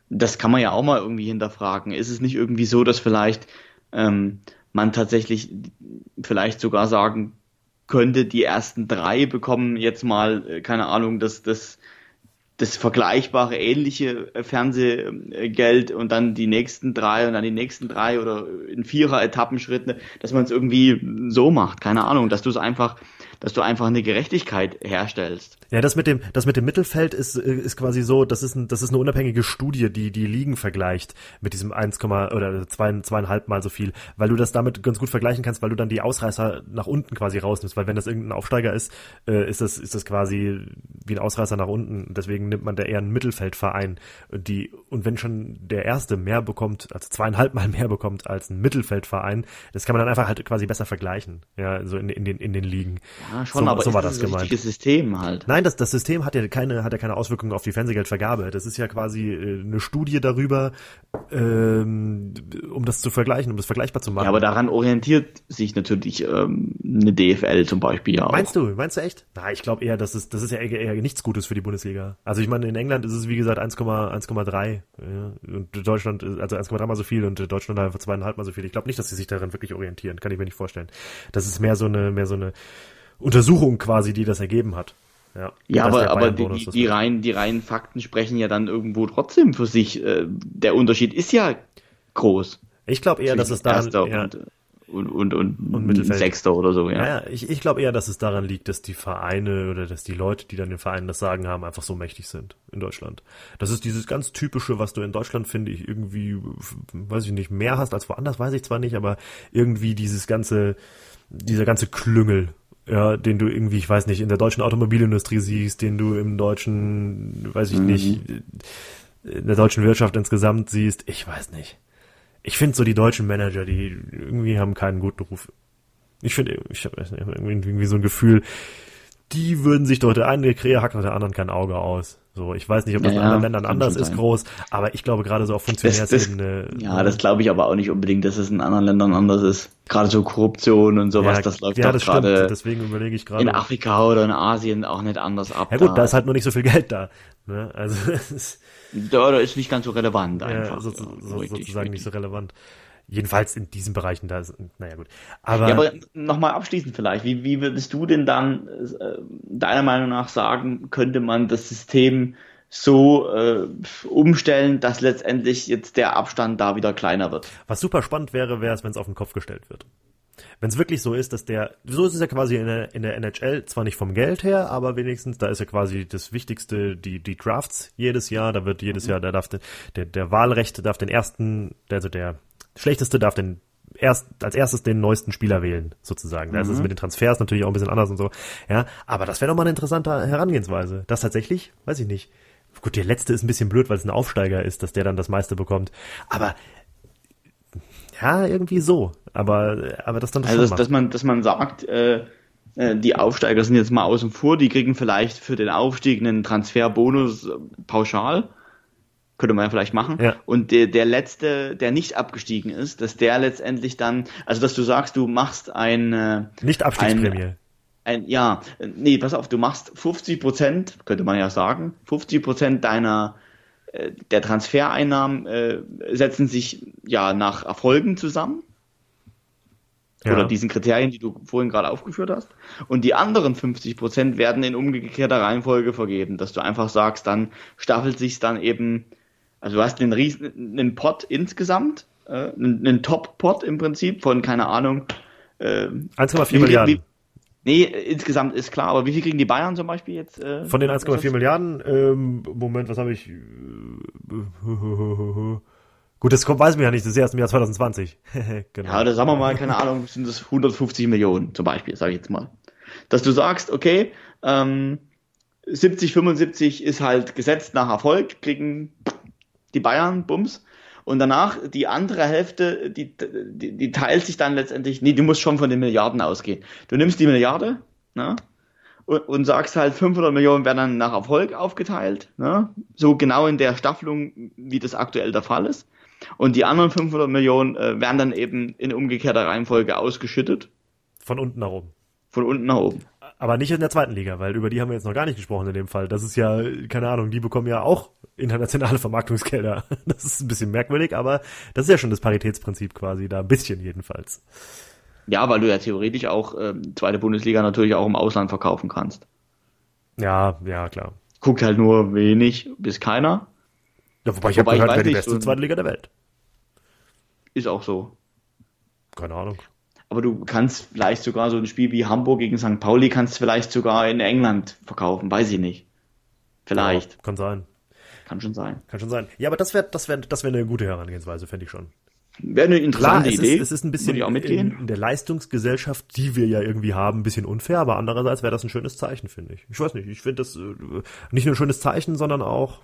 das kann man ja auch mal irgendwie hinterfragen. Ist es nicht irgendwie so, dass vielleicht ähm, man tatsächlich vielleicht sogar sagen könnte, die ersten drei bekommen jetzt mal, äh, keine Ahnung, das, das, das vergleichbare, ähnliche äh, Fernsehgeld und dann die nächsten drei und dann die nächsten drei oder in vierer Etappenschritten, dass man es irgendwie so macht, keine Ahnung, dass du es einfach dass du einfach eine Gerechtigkeit herstellst. Ja, das mit dem, das mit dem Mittelfeld ist, ist quasi so, das ist, ein, das ist eine unabhängige Studie, die die Ligen vergleicht mit diesem 1, oder zwei, zweieinhalb Mal so viel, weil du das damit ganz gut vergleichen kannst, weil du dann die Ausreißer nach unten quasi rausnimmst, weil wenn das irgendein Aufsteiger ist, äh, ist das, ist das quasi wie ein Ausreißer nach unten. Deswegen nimmt man da eher einen Mittelfeldverein, die, und wenn schon der erste mehr bekommt, also zweieinhalb Mal mehr bekommt als ein Mittelfeldverein, das kann man dann einfach halt quasi besser vergleichen, ja, so in, in den, in den Ligen. Ja, schon, so, aber so war das, das gemeint. System halt. Nein, das, das System hat ja keine, hat ja keine Auswirkungen auf die Fernsehgeldvergabe. Das ist ja quasi äh, eine Studie darüber, ähm, um das zu vergleichen, um das vergleichbar zu machen. Ja, aber daran orientiert sich natürlich ähm, eine DFL zum Beispiel ja auch. Meinst du? Meinst du echt? Na, ich glaube eher, das ist, das ist ja eher, eher nichts Gutes für die Bundesliga. Also ich meine, in England ist es wie gesagt 1,3 ja, und Deutschland, also 1,3 mal so viel und Deutschland einfach zweieinhalb mal so viel. Ich glaube nicht, dass sie sich daran wirklich orientieren. Kann ich mir nicht vorstellen. Das ist mehr so eine, mehr so eine Untersuchung quasi, die das ergeben hat. Ja, ja aber, aber die, die, die, rein, die reinen Fakten sprechen ja dann irgendwo trotzdem für sich. Äh, der Unterschied ist ja groß. Ich glaube eher, dass es daran ja, und, und, und, und Mittelfeld. Sechster oder so, ja. ja ich, ich glaube eher, dass es daran liegt, dass die Vereine oder dass die Leute, die dann den Vereinen das Sagen haben, einfach so mächtig sind in Deutschland. Das ist dieses ganz typische, was du in Deutschland, finde ich, irgendwie, weiß ich nicht, mehr hast als woanders, weiß ich zwar nicht, aber irgendwie dieses ganze, dieser ganze Klüngel ja, den du irgendwie, ich weiß nicht, in der deutschen Automobilindustrie siehst, den du im deutschen, weiß ich mhm. nicht, in der deutschen Wirtschaft insgesamt siehst, ich weiß nicht. Ich finde so die deutschen Manager, die irgendwie haben keinen guten Ruf. Ich finde, ich habe irgendwie so ein Gefühl, die würden sich doch der eine Krähe hacken und der anderen kein Auge aus. So, ich weiß nicht, ob das ja, in anderen Ländern anders ist, groß, aber ich glaube gerade so auf Funktionärsebene. Ja, das glaube ich aber auch nicht unbedingt, dass es in anderen Ländern anders ist. Gerade so Korruption und sowas, ja, das läuft ja, doch gerade. Deswegen überlege ich gerade. In Afrika oder in Asien auch nicht anders ab. Ja gut, da, da ist halt nur nicht so viel Geld da. Ne? Also *laughs* da, da ist nicht ganz so relevant einfach. Ja, so, so, so, sozusagen richtig. nicht so relevant. Jedenfalls in diesen Bereichen, da ist, naja gut. Aber, ja, aber nochmal abschließend vielleicht, wie, wie würdest du denn dann äh, deiner Meinung nach sagen, könnte man das System so äh, umstellen, dass letztendlich jetzt der Abstand da wieder kleiner wird? Was super spannend wäre, wäre es, wenn es auf den Kopf gestellt wird. Wenn es wirklich so ist, dass der, so ist es ja quasi in der, in der NHL, zwar nicht vom Geld her, aber wenigstens, da ist ja quasi das Wichtigste, die, die Drafts jedes Jahr, da wird jedes Jahr, da darf der, der Wahlrecht darf den ersten, also der Schlechteste darf den erst als erstes den neuesten Spieler wählen, sozusagen. Da mhm. ist es mit den Transfers natürlich auch ein bisschen anders und so. Ja, aber das wäre doch mal eine interessante Herangehensweise. Das tatsächlich, weiß ich nicht. Gut, der letzte ist ein bisschen blöd, weil es ein Aufsteiger ist, dass der dann das meiste bekommt. Aber ja, irgendwie so. Aber aber das dann also, dass, dass man dass man sagt, äh, äh, die Aufsteiger sind jetzt mal außen vor, die kriegen vielleicht für den Aufstieg einen Transferbonus äh, pauschal könnte man ja vielleicht machen. Ja. Und der, der letzte, der nicht abgestiegen ist, dass der letztendlich dann, also dass du sagst, du machst ein äh, nicht Abstiegsprämie. Ein, ein, ja, nee, pass auf, du machst 50 Prozent, könnte man ja sagen, 50 Prozent deiner äh, der Transfereinnahmen äh, setzen sich ja nach Erfolgen zusammen. Ja. Oder diesen Kriterien, die du vorhin gerade aufgeführt hast. Und die anderen 50 Prozent werden in umgekehrter Reihenfolge vergeben, dass du einfach sagst, dann staffelt sich dann eben also du hast einen riesen, einen Pot insgesamt, äh, einen, einen Top-Pot im Prinzip von, keine Ahnung, äh, 1,4 Milliarden. Wie, nee, insgesamt ist klar, aber wie viel kriegen die Bayern zum Beispiel jetzt? Äh, von den 1,4 Milliarden, ähm, Moment, was habe ich? *laughs* Gut, das kommt, weiß ich ja nicht, das ist erst im Jahr 2020. *laughs* genau. Ja, oder sagen wir mal, keine Ahnung, *laughs* sind das 150 Millionen zum Beispiel, sage ich jetzt mal. Dass du sagst, okay, ähm, 70, 75 ist halt gesetzt nach Erfolg, kriegen die Bayern, Bums. Und danach die andere Hälfte, die, die, die teilt sich dann letztendlich, nee, du musst schon von den Milliarden ausgehen. Du nimmst die Milliarde ne, und, und sagst halt, 500 Millionen werden dann nach Erfolg aufgeteilt, ne, so genau in der Staffelung, wie das aktuell der Fall ist. Und die anderen 500 Millionen äh, werden dann eben in umgekehrter Reihenfolge ausgeschüttet. Von unten nach oben. Von unten nach oben. Aber nicht in der zweiten Liga, weil über die haben wir jetzt noch gar nicht gesprochen in dem Fall. Das ist ja, keine Ahnung, die bekommen ja auch internationale *laughs* Vermarktungsgelder. Das ist ein bisschen merkwürdig, aber das ist ja schon das Paritätsprinzip quasi, da ein bisschen jedenfalls. Ja, weil du ja theoretisch auch äh, zweite Bundesliga natürlich auch im Ausland verkaufen kannst. Ja, ja, klar. Guckt halt nur wenig bis keiner. Ja, wobei ich habe gehört, wer die beste so zweite Liga der Welt. Ist auch so. Keine Ahnung aber du kannst vielleicht sogar so ein Spiel wie Hamburg gegen St. Pauli kannst vielleicht sogar in England verkaufen, weiß ich nicht. Vielleicht. Ja, kann sein. Kann schon sein. Kann schon sein. Ja, aber das wäre das wäre das wäre eine gute Herangehensweise, fände ich schon. Wäre eine interessante Klar, es Idee. Ist, es ist ein bisschen in, in, der Leistungsgesellschaft, die wir ja irgendwie haben, ein bisschen unfair, aber andererseits wäre das ein schönes Zeichen, finde ich. Ich weiß nicht, ich finde das äh, nicht nur ein schönes Zeichen, sondern auch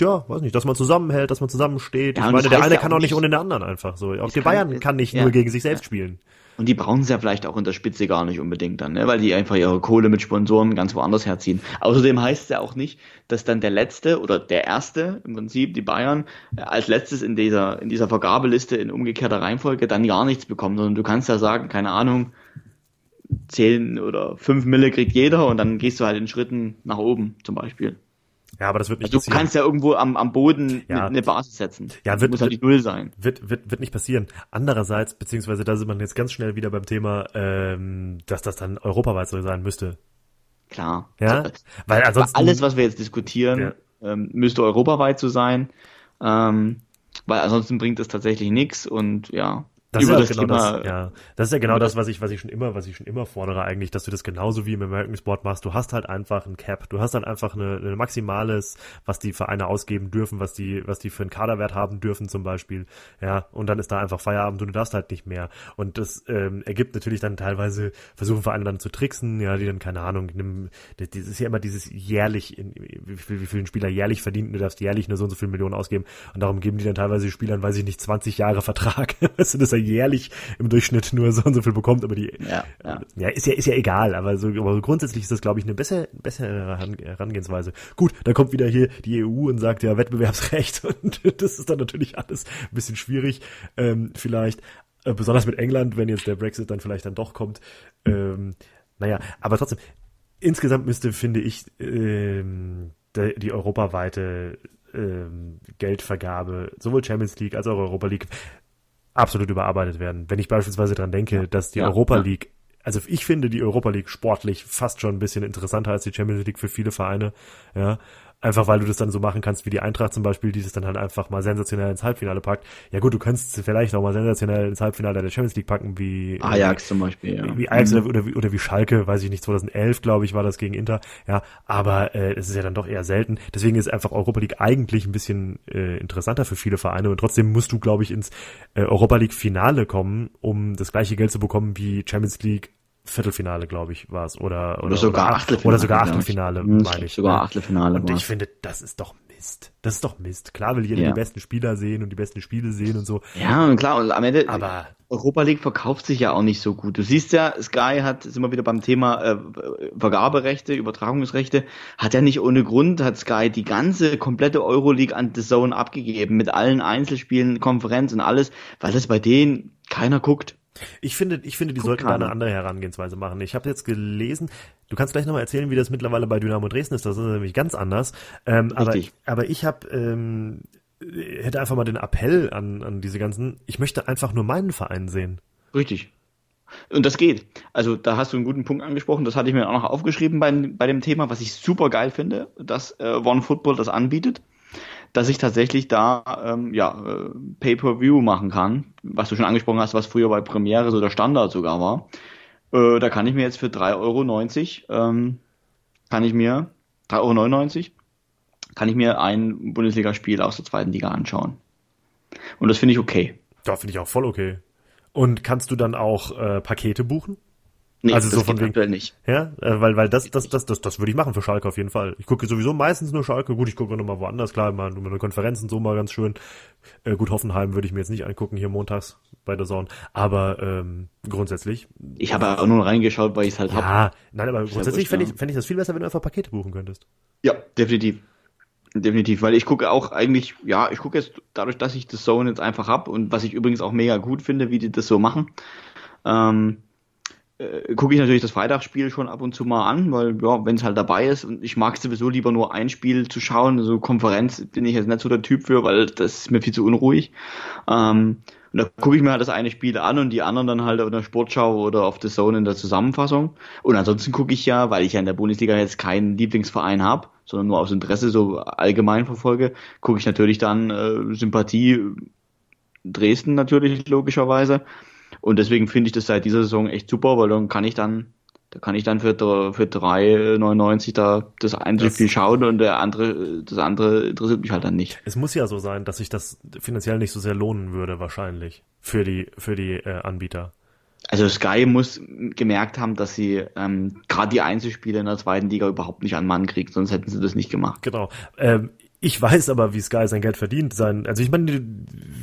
ja, weiß nicht, dass man zusammenhält, dass man zusammensteht. Ja, ich meine, der eine kann auch nicht ohne den anderen einfach so. Auch die Bayern kann nicht ja, nur gegen sich selbst spielen. Und die brauchen es ja vielleicht auch in der Spitze gar nicht unbedingt dann, ne? weil die einfach ihre Kohle mit Sponsoren ganz woanders herziehen. Außerdem heißt es ja auch nicht, dass dann der Letzte oder der Erste, im Prinzip die Bayern, als letztes in dieser, in dieser Vergabeliste in umgekehrter Reihenfolge dann gar nichts bekommen, sondern du kannst ja sagen, keine Ahnung, 10 oder 5 Mille kriegt jeder und dann gehst du halt in Schritten nach oben zum Beispiel. Ja, aber das wird nicht also Du kannst ja irgendwo am, am Boden ja. eine Basis setzen. Ja, wird, muss halt die Null sein. Wird, wird, wird nicht passieren. Andererseits, beziehungsweise da ist man jetzt ganz schnell wieder beim Thema, ähm, dass das dann europaweit so sein müsste. Klar. Ja, weil ansonsten alles, was wir jetzt diskutieren, ja. ähm, müsste europaweit so sein, ähm, weil ansonsten bringt es tatsächlich nichts und ja. Das über ist ja das genau Thema, das, ja. Das ist ja genau das, was ich, was ich schon immer, was ich schon immer fordere eigentlich, dass du das genauso wie im American Sport machst. Du hast halt einfach ein Cap. Du hast dann einfach eine, eine maximales, was die Vereine ausgeben dürfen, was die, was die für einen Kaderwert haben dürfen zum Beispiel. Ja. Und dann ist da einfach Feierabend und du darfst halt nicht mehr. Und das ähm, ergibt natürlich dann teilweise, versuchen Vereine dann zu tricksen, ja, die dann, keine Ahnung, nimm, das ist ja immer dieses jährlich, in, wie, viel, wie viel ein Spieler jährlich verdient, du darfst jährlich nur so und so viele Millionen ausgeben. Und darum geben die dann teilweise Spielern, weiß ich nicht, 20 Jahre Vertrag. *laughs* das er jährlich im Durchschnitt nur so und so viel bekommt, aber die, ja, ja. ja ist ja, ist ja egal, aber so, aber grundsätzlich ist das, glaube ich, eine bessere, bessere Herangehensweise. Gut, dann kommt wieder hier die EU und sagt ja Wettbewerbsrecht *laughs* und das ist dann natürlich alles ein bisschen schwierig, ähm, vielleicht, äh, besonders mit England, wenn jetzt der Brexit dann vielleicht dann doch kommt, ähm, naja, aber trotzdem, insgesamt müsste, finde ich, ähm, die, die europaweite ähm, Geldvergabe, sowohl Champions League als auch Europa League, absolut überarbeitet werden. Wenn ich beispielsweise dran denke, dass die ja, Europa League, also ich finde die Europa League sportlich fast schon ein bisschen interessanter als die Champions League für viele Vereine, ja. Einfach weil du das dann so machen kannst wie die Eintracht zum Beispiel, die das dann halt einfach mal sensationell ins Halbfinale packt. Ja gut, du kannst vielleicht auch mal sensationell ins Halbfinale der Champions League packen, wie Ajax wie, zum Beispiel, ja. Wie Ajax mhm. oder, oder, oder wie Schalke, weiß ich nicht, 2011 glaube ich war das gegen Inter. Ja, aber äh, es ist ja dann doch eher selten. Deswegen ist einfach Europa League eigentlich ein bisschen äh, interessanter für viele Vereine und trotzdem musst du, glaube ich, ins äh, Europa League Finale kommen, um das gleiche Geld zu bekommen wie Champions League Viertelfinale, glaube ich, war es. Oder, oder, oder sogar Achtelfinale. Oder sogar Achtelfinale, hm, meine ich. Sogar Achtelfinale. Und ich finde, das ist doch Mist. Das ist doch Mist. Klar will jeder ja. die besten Spieler sehen und die besten Spiele sehen und so. Ja, und klar, und am Ende, aber Europa League verkauft sich ja auch nicht so gut. Du siehst ja, Sky hat, sind wir wieder beim Thema äh, Vergaberechte, Übertragungsrechte, hat ja nicht ohne Grund, hat Sky die ganze komplette Euroleague an The Zone abgegeben, mit allen Einzelspielen, Konferenz und alles, weil das bei denen keiner guckt. Ich finde, ich finde, die Guck sollten da eine andere Herangehensweise machen. Ich habe jetzt gelesen, du kannst gleich nochmal erzählen, wie das mittlerweile bei Dynamo Dresden ist. Das ist nämlich ganz anders. Ähm, aber, aber ich habe ähm, hätte einfach mal den Appell an, an diese ganzen, ich möchte einfach nur meinen Verein sehen. Richtig. Und das geht. Also da hast du einen guten Punkt angesprochen. Das hatte ich mir auch noch aufgeschrieben bei, bei dem Thema, was ich super geil finde, dass äh, One Football das anbietet dass ich tatsächlich da ähm, ja, äh, Pay-per-View machen kann, was du schon angesprochen hast, was früher bei Premiere so der Standard sogar war. Äh, da kann ich mir jetzt für 3,90 Euro, ähm, kann ich mir, 3,99 Euro, kann ich mir ein Bundesligaspiel aus der zweiten Liga anschauen. Und das finde ich okay. Da finde ich auch voll okay. Und kannst du dann auch äh, Pakete buchen? Nee, also so von wegen, nicht. Ja, äh, weil, weil das, das, das, das, das würde ich machen für Schalke auf jeden Fall. Ich gucke sowieso meistens nur Schalke. Gut, ich gucke noch mal woanders, klar, mal nur Konferenzen so mal ganz schön. Äh, gut, Hoffenheim würde ich mir jetzt nicht angucken hier montags bei der Zone. Aber ähm, grundsätzlich. Ich habe auch nur reingeschaut, weil ich es halt ja, hab. nein, aber grundsätzlich fände ich, fänd ich das viel besser, wenn du einfach Pakete buchen könntest. Ja, definitiv. Definitiv, weil ich gucke auch eigentlich, ja, ich gucke jetzt dadurch, dass ich das Zone jetzt einfach hab und was ich übrigens auch mega gut finde, wie die das so machen. Ähm, äh, gucke ich natürlich das Freitagsspiel schon ab und zu mal an, weil ja, wenn es halt dabei ist und ich mag sowieso lieber nur ein Spiel zu schauen, so Konferenz bin ich jetzt nicht so der Typ für, weil das ist mir viel zu unruhig. Ähm, und da gucke ich mir halt das eine Spiel an und die anderen dann halt auf der Sportschau oder auf der Zone in der Zusammenfassung. Und ansonsten gucke ich ja, weil ich ja in der Bundesliga jetzt keinen Lieblingsverein habe, sondern nur aus Interesse so allgemein verfolge, gucke ich natürlich dann äh, Sympathie Dresden natürlich logischerweise und deswegen finde ich das seit dieser Saison echt super, weil dann kann ich dann, da kann ich dann für, für 3,99 da das eine Spiel schauen und der andere, das andere interessiert mich halt dann nicht. Es muss ja so sein, dass sich das finanziell nicht so sehr lohnen würde, wahrscheinlich, für die, für die äh, Anbieter. Also Sky muss gemerkt haben, dass sie ähm, gerade die Einzelspiele in der zweiten Liga überhaupt nicht an Mann kriegt, sonst hätten sie das nicht gemacht. Genau. Ähm, ich weiß aber, wie Sky sein Geld verdient. Sein, also ich meine, die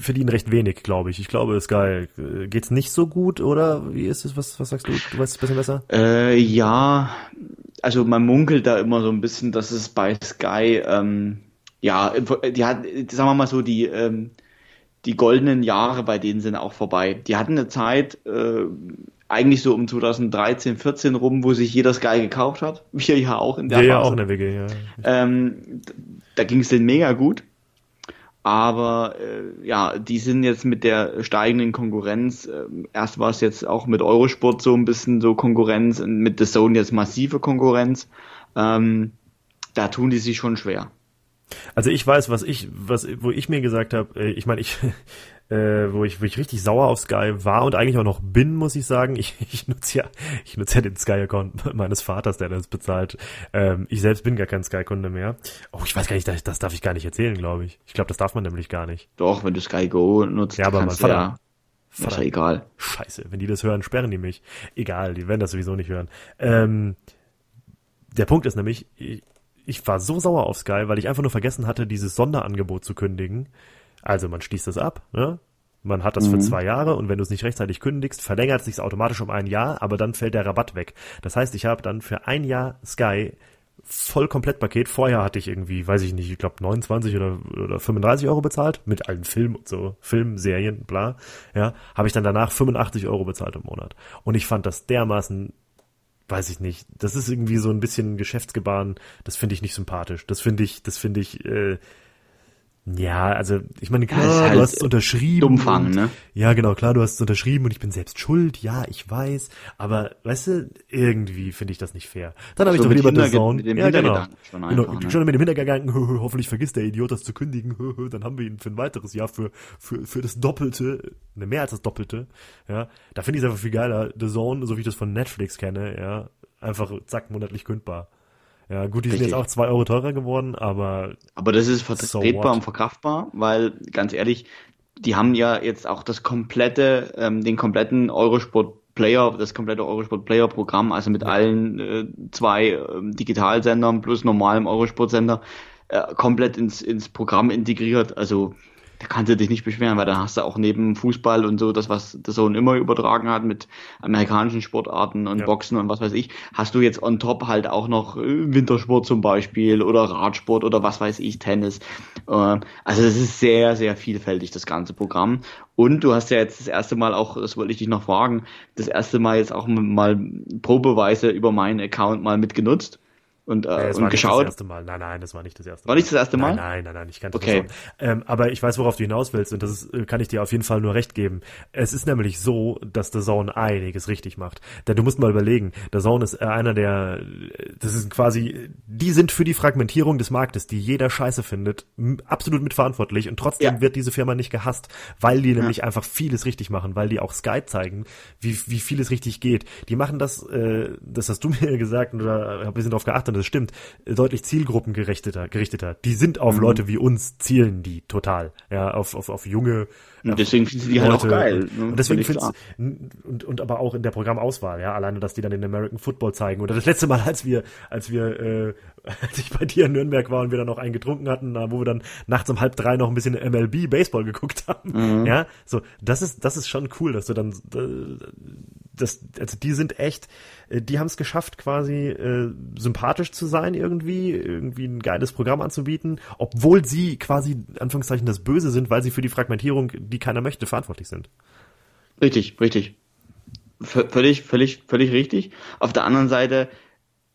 verdienen recht wenig, glaube ich. Ich glaube, Sky äh, geht's nicht so gut, oder? Wie ist es? Was, was sagst du? Du weißt es ein bisschen besser? Äh, ja, also man munkelt da immer so ein bisschen, dass es bei Sky, ähm, ja, die hat, sagen wir mal so, die, ähm, die goldenen Jahre bei denen sind auch vorbei. Die hatten eine Zeit, äh, eigentlich so um 2013, 14 rum, wo sich jeder Sky gekauft hat. *laughs* Wir ja auch in der ja, Phase. Ja, auch in der WG, ja. Ähm, da ging es denen mega gut. Aber äh, ja, die sind jetzt mit der steigenden Konkurrenz, äh, erst war es jetzt auch mit Eurosport so ein bisschen so Konkurrenz und mit The Zone jetzt massive Konkurrenz. Ähm, da tun die sich schon schwer. Also ich weiß, was ich, was, wo ich mir gesagt habe, äh, ich meine, ich, *laughs* äh, wo ich, wo ich richtig sauer auf Sky war und eigentlich auch noch bin, muss ich sagen. Ich, *laughs* ich nutze ja, ich nutze ja den Sky-Account meines Vaters, der das bezahlt. Ähm, ich selbst bin gar kein Sky-Kunde mehr. Oh, ich weiß gar nicht, das, das darf ich gar nicht erzählen, glaube ich. Ich glaube, das darf man nämlich gar nicht. Doch, wenn du Sky Go nutzt, ja, aber kannst mein Vater, ja. Vater, ist ja egal. Scheiße, wenn die das hören, sperren die mich. Egal, die werden das sowieso nicht hören. Ähm, der Punkt ist nämlich, ich, ich war so sauer auf Sky, weil ich einfach nur vergessen hatte, dieses Sonderangebot zu kündigen. Also man schließt das ab, ne? Man hat das mhm. für zwei Jahre und wenn du es nicht rechtzeitig kündigst, verlängert es sich automatisch um ein Jahr, aber dann fällt der Rabatt weg. Das heißt, ich habe dann für ein Jahr Sky voll Komplettpaket. Vorher hatte ich irgendwie, weiß ich nicht, ich glaube 29 oder, oder 35 Euro bezahlt mit allen Filmen und so, Filmserien, bla. Ja, habe ich dann danach 85 Euro bezahlt im Monat. Und ich fand das dermaßen weiß ich nicht. Das ist irgendwie so ein bisschen Geschäftsgebaren. Das finde ich nicht sympathisch. Das finde ich, das finde ich, äh, ja, also ich meine, klar, ja, halt du hast es unterschrieben. Dummfang, ne? Ja, genau, klar, du hast es unterschrieben und ich bin selbst schuld, ja, ich weiß, aber weißt du, irgendwie finde ich das nicht fair. Dann habe so ich doch lieber The Zone. Mit dem ja, genau. Schon, genau, einfach, genau, ne? schon mit dem Hintergedanken, *laughs* hoffentlich vergisst der Idiot das zu kündigen, *laughs* dann haben wir ihn für ein weiteres Jahr für, für, für das Doppelte, ne, mehr als das Doppelte, ja. Da finde ich es einfach viel geiler, The Zone, so wie ich das von Netflix kenne, ja, einfach zack, monatlich kündbar. Ja, gut, die Richtig. sind jetzt auch zwei Euro teurer geworden, aber. Aber das ist vertretbar so und verkraftbar, weil ganz ehrlich, die haben ja jetzt auch das komplette, ähm, den kompletten Eurosport Player, das komplette Eurosport Player Programm, also mit ja. allen äh, zwei äh, Digitalsendern plus normalem Eurosport-Sender, äh, komplett ins, ins Programm integriert. Also da kannst du dich nicht beschweren, weil dann hast du auch neben Fußball und so, das, was der Sohn immer übertragen hat mit amerikanischen Sportarten und ja. Boxen und was weiß ich, hast du jetzt on top halt auch noch äh, Wintersport zum Beispiel oder Radsport oder was weiß ich, Tennis. Äh, also es ist sehr, sehr vielfältig, das ganze Programm. Und du hast ja jetzt das erste Mal auch, das wollte ich dich noch fragen, das erste Mal jetzt auch mal probeweise über meinen Account mal mitgenutzt und, äh, nee, und geschaut. Das erste Mal. Nein, nein, das war nicht das erste Mal. War nicht das erste Mal? Nein, nein, nein, nein ich kannte okay. das ähm, Aber ich weiß, worauf du hinaus willst und das ist, äh, kann ich dir auf jeden Fall nur recht geben. Es ist nämlich so, dass der Zone einiges richtig macht. Denn du musst mal überlegen, der Zone ist äh, einer der, das ist quasi, die sind für die Fragmentierung des Marktes, die jeder scheiße findet, absolut mitverantwortlich und trotzdem ja. wird diese Firma nicht gehasst, weil die ja. nämlich einfach vieles richtig machen, weil die auch Sky zeigen, wie, wie vieles richtig geht. Die machen das, äh, das hast du *laughs* mir gesagt oder hab ein bisschen darauf geachtet, das stimmt, deutlich zielgruppengerichteter, gerichteter. Die sind auf mhm. Leute wie uns, zielen die total. Ja, auf, auf, auf junge. Und deswegen finden sie die halt auch geil. Ne? Und deswegen find's, und, und aber auch in der Programmauswahl, ja, alleine, dass die dann den American Football zeigen. Oder das letzte Mal, als wir, als wir, äh, als ich bei dir in Nürnberg war und wir dann noch einen getrunken hatten, wo wir dann nachts um halb drei noch ein bisschen MLB Baseball geguckt haben. Mhm. Ja, so, das ist, das ist schon cool, dass du dann, das, also die sind echt, äh, die haben es geschafft, quasi äh, sympathisch zu sein irgendwie, irgendwie ein geiles Programm anzubieten, obwohl sie quasi, Anführungszeichen, das Böse sind, weil sie für die Fragmentierung, die keiner möchte, verantwortlich sind. Richtig, richtig. V völlig, völlig, völlig richtig. Auf der anderen Seite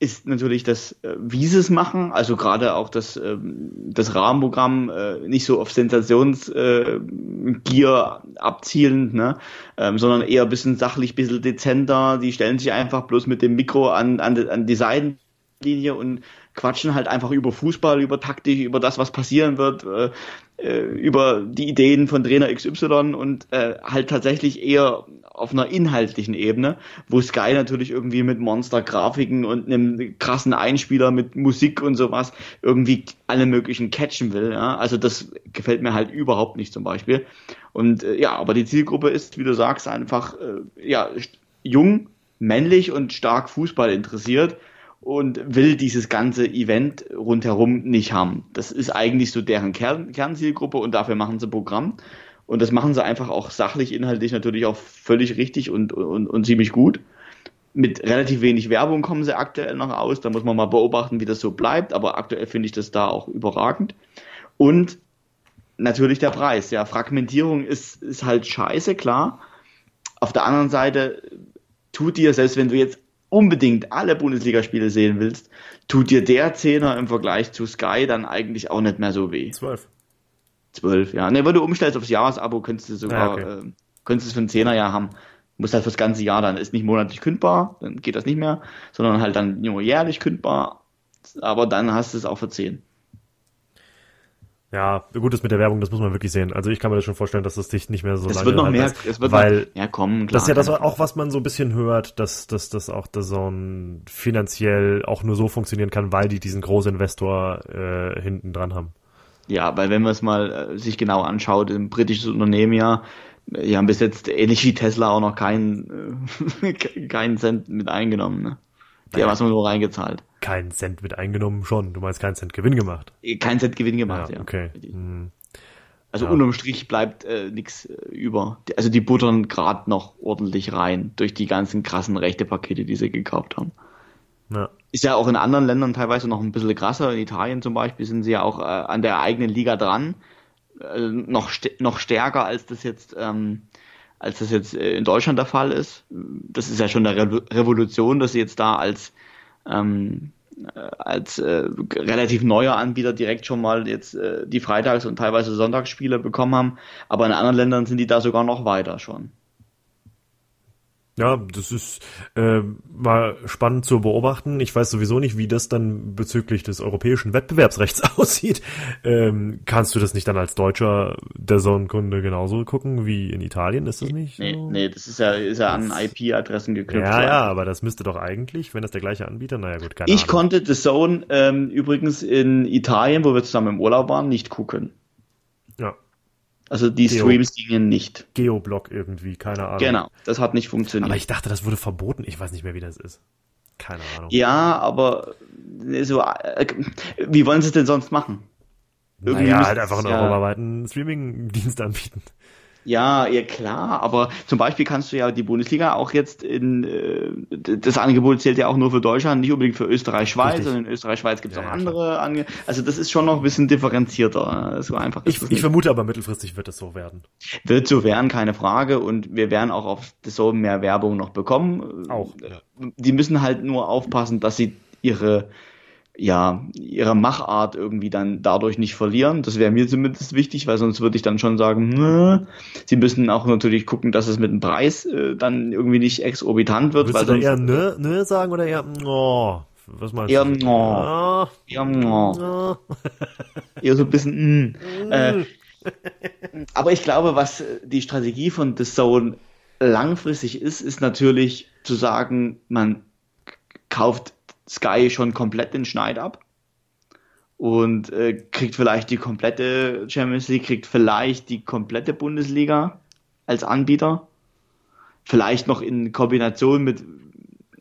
ist natürlich das, äh, wie sie es machen, also gerade auch das, ähm, das Rahmenprogramm äh, nicht so auf Sensationsgier äh, abzielend, ne? Ähm, sondern eher ein bisschen sachlich, ein bisschen dezenter. Die stellen sich einfach bloß mit dem Mikro an, an, an die Seitenlinie und quatschen halt einfach über Fußball, über Taktik, über das, was passieren wird, äh, über die Ideen von Trainer XY und äh, halt tatsächlich eher auf einer inhaltlichen Ebene, wo Sky natürlich irgendwie mit Monster-Grafiken und einem krassen Einspieler mit Musik und sowas irgendwie alle möglichen catchen will. Ja? Also das gefällt mir halt überhaupt nicht zum Beispiel. Und äh, ja, aber die Zielgruppe ist, wie du sagst, einfach äh, ja jung, männlich und stark Fußball interessiert und will dieses ganze Event rundherum nicht haben. Das ist eigentlich so deren Kern, Kernzielgruppe und dafür machen sie Programm. Und das machen sie einfach auch sachlich, inhaltlich natürlich auch völlig richtig und, und, und ziemlich gut. Mit relativ wenig Werbung kommen sie aktuell noch aus. Da muss man mal beobachten, wie das so bleibt. Aber aktuell finde ich das da auch überragend. Und natürlich der Preis. Ja, Fragmentierung ist, ist halt scheiße, klar. Auf der anderen Seite tut dir, selbst wenn du jetzt unbedingt alle Bundesligaspiele sehen willst, tut dir der Zehner im Vergleich zu Sky dann eigentlich auch nicht mehr so weh. Zwölf. Zwölf, ja. Ne, wenn du umstellst aufs Jahresabo, könntest du sogar, ja, okay. äh, könntest du es für einen Zehner ja haben. Muss halt fürs ganze Jahr dann, ist nicht monatlich kündbar, dann geht das nicht mehr, sondern halt dann nur jährlich kündbar, aber dann hast du es auch für zehn. Ja, gut ist mit der Werbung, das muss man wirklich sehen. Also ich kann mir das schon vorstellen, dass das dich nicht mehr so es lange wird noch mehr, es wird weil noch, ja komm, klar, das ist ja das auch, was man so ein bisschen hört, dass, dass, dass auch der Zone finanziell auch nur so funktionieren kann, weil die diesen Großinvestor äh, hinten dran haben. Ja, weil wenn man es mal äh, sich genau anschaut, ein britisches Unternehmen ja, die haben bis jetzt ähnlich wie Tesla auch noch keinen äh, *laughs* keinen Cent mit eingenommen. Ne? Die haben erstmal nur reingezahlt keinen Cent mit eingenommen schon. Du meinst keinen Cent Gewinn gemacht? Keinen Cent Gewinn gemacht, ja. ja. Okay. Hm. Also ja. unterm Strich bleibt äh, nichts äh, über. Also die buttern gerade noch ordentlich rein durch die ganzen krassen rechte Pakete, die sie gekauft haben. Ja. Ist ja auch in anderen Ländern teilweise noch ein bisschen krasser. In Italien zum Beispiel sind sie ja auch äh, an der eigenen Liga dran. Äh, noch, st noch stärker als das jetzt ähm, als das jetzt äh, in Deutschland der Fall ist. Das ist ja schon eine Re Revolution, dass sie jetzt da als ähm, als äh, relativ neuer Anbieter direkt schon mal jetzt äh, die Freitags- und teilweise Sonntagsspiele bekommen haben. Aber in anderen Ländern sind die da sogar noch weiter schon. Ja, das ist äh, mal spannend zu beobachten. Ich weiß sowieso nicht, wie das dann bezüglich des europäischen Wettbewerbsrechts *laughs* aussieht. Ähm, kannst du das nicht dann als Deutscher der Sonnenkunde genauso gucken wie in Italien? Ist das nicht? Nee, so? nee das ist ja, ist ja an IP-Adressen geknüpft. Ja, ja, aber das müsste doch eigentlich, wenn das der gleiche Anbieter, naja gut, keine Ich Ahnung. konnte The Zone ähm, übrigens in Italien, wo wir zusammen im Urlaub waren, nicht gucken. Also die Geo Streams gingen nicht. Geoblock irgendwie, keine Ahnung. Genau, das hat nicht funktioniert. Aber ich dachte, das wurde verboten. Ich weiß nicht mehr, wie das ist. Keine Ahnung. Ja, aber so, äh, wie wollen sie es denn sonst machen? Irgendwie naja, halt einfach einen ja, europaweiten Streaming-Dienst anbieten. Ja, ja klar, aber zum Beispiel kannst du ja die Bundesliga auch jetzt in äh, das Angebot zählt ja auch nur für Deutschland, nicht unbedingt für Österreich, Schweiz, sondern in Österreich, Schweiz gibt es ja, auch ja, andere Ange Also das ist schon noch ein bisschen differenzierter. So einfach ich, ich vermute aber mittelfristig wird es so werden. Wird so werden, keine Frage. Und wir werden auch auf so mehr Werbung noch bekommen. Auch. Ja. Die müssen halt nur aufpassen, dass sie ihre ja, ihre Machart irgendwie dann dadurch nicht verlieren. Das wäre mir zumindest wichtig, weil sonst würde ich dann schon sagen, Nö. sie müssen auch natürlich gucken, dass es mit dem Preis äh, dann irgendwie nicht exorbitant wird. Würdest weil du eher nö, nö sagen oder eher oh, was meinst eher du? No. Eher no. no. *laughs* eher so ein bisschen mm. äh, aber ich glaube, was die Strategie von The Zone langfristig ist, ist natürlich zu sagen, man kauft Sky schon komplett den Schneid ab und äh, kriegt vielleicht die komplette Champions League, kriegt vielleicht die komplette Bundesliga als Anbieter. Vielleicht noch in Kombination mit,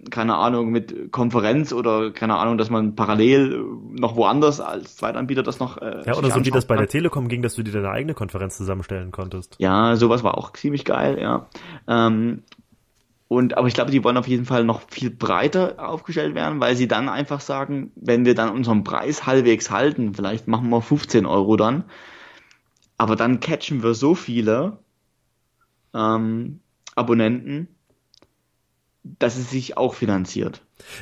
keine Ahnung, mit Konferenz oder keine Ahnung, dass man parallel noch woanders als Zweitanbieter das noch. Äh, ja, oder so wie das bei der Telekom ging, dass du dir deine eigene Konferenz zusammenstellen konntest. Ja, sowas war auch ziemlich geil, ja. Ähm, und, aber ich glaube, die wollen auf jeden Fall noch viel breiter aufgestellt werden, weil sie dann einfach sagen, wenn wir dann unseren Preis halbwegs halten, vielleicht machen wir 15 Euro dann, aber dann catchen wir so viele ähm, Abonnenten, dass es sich auch finanziert.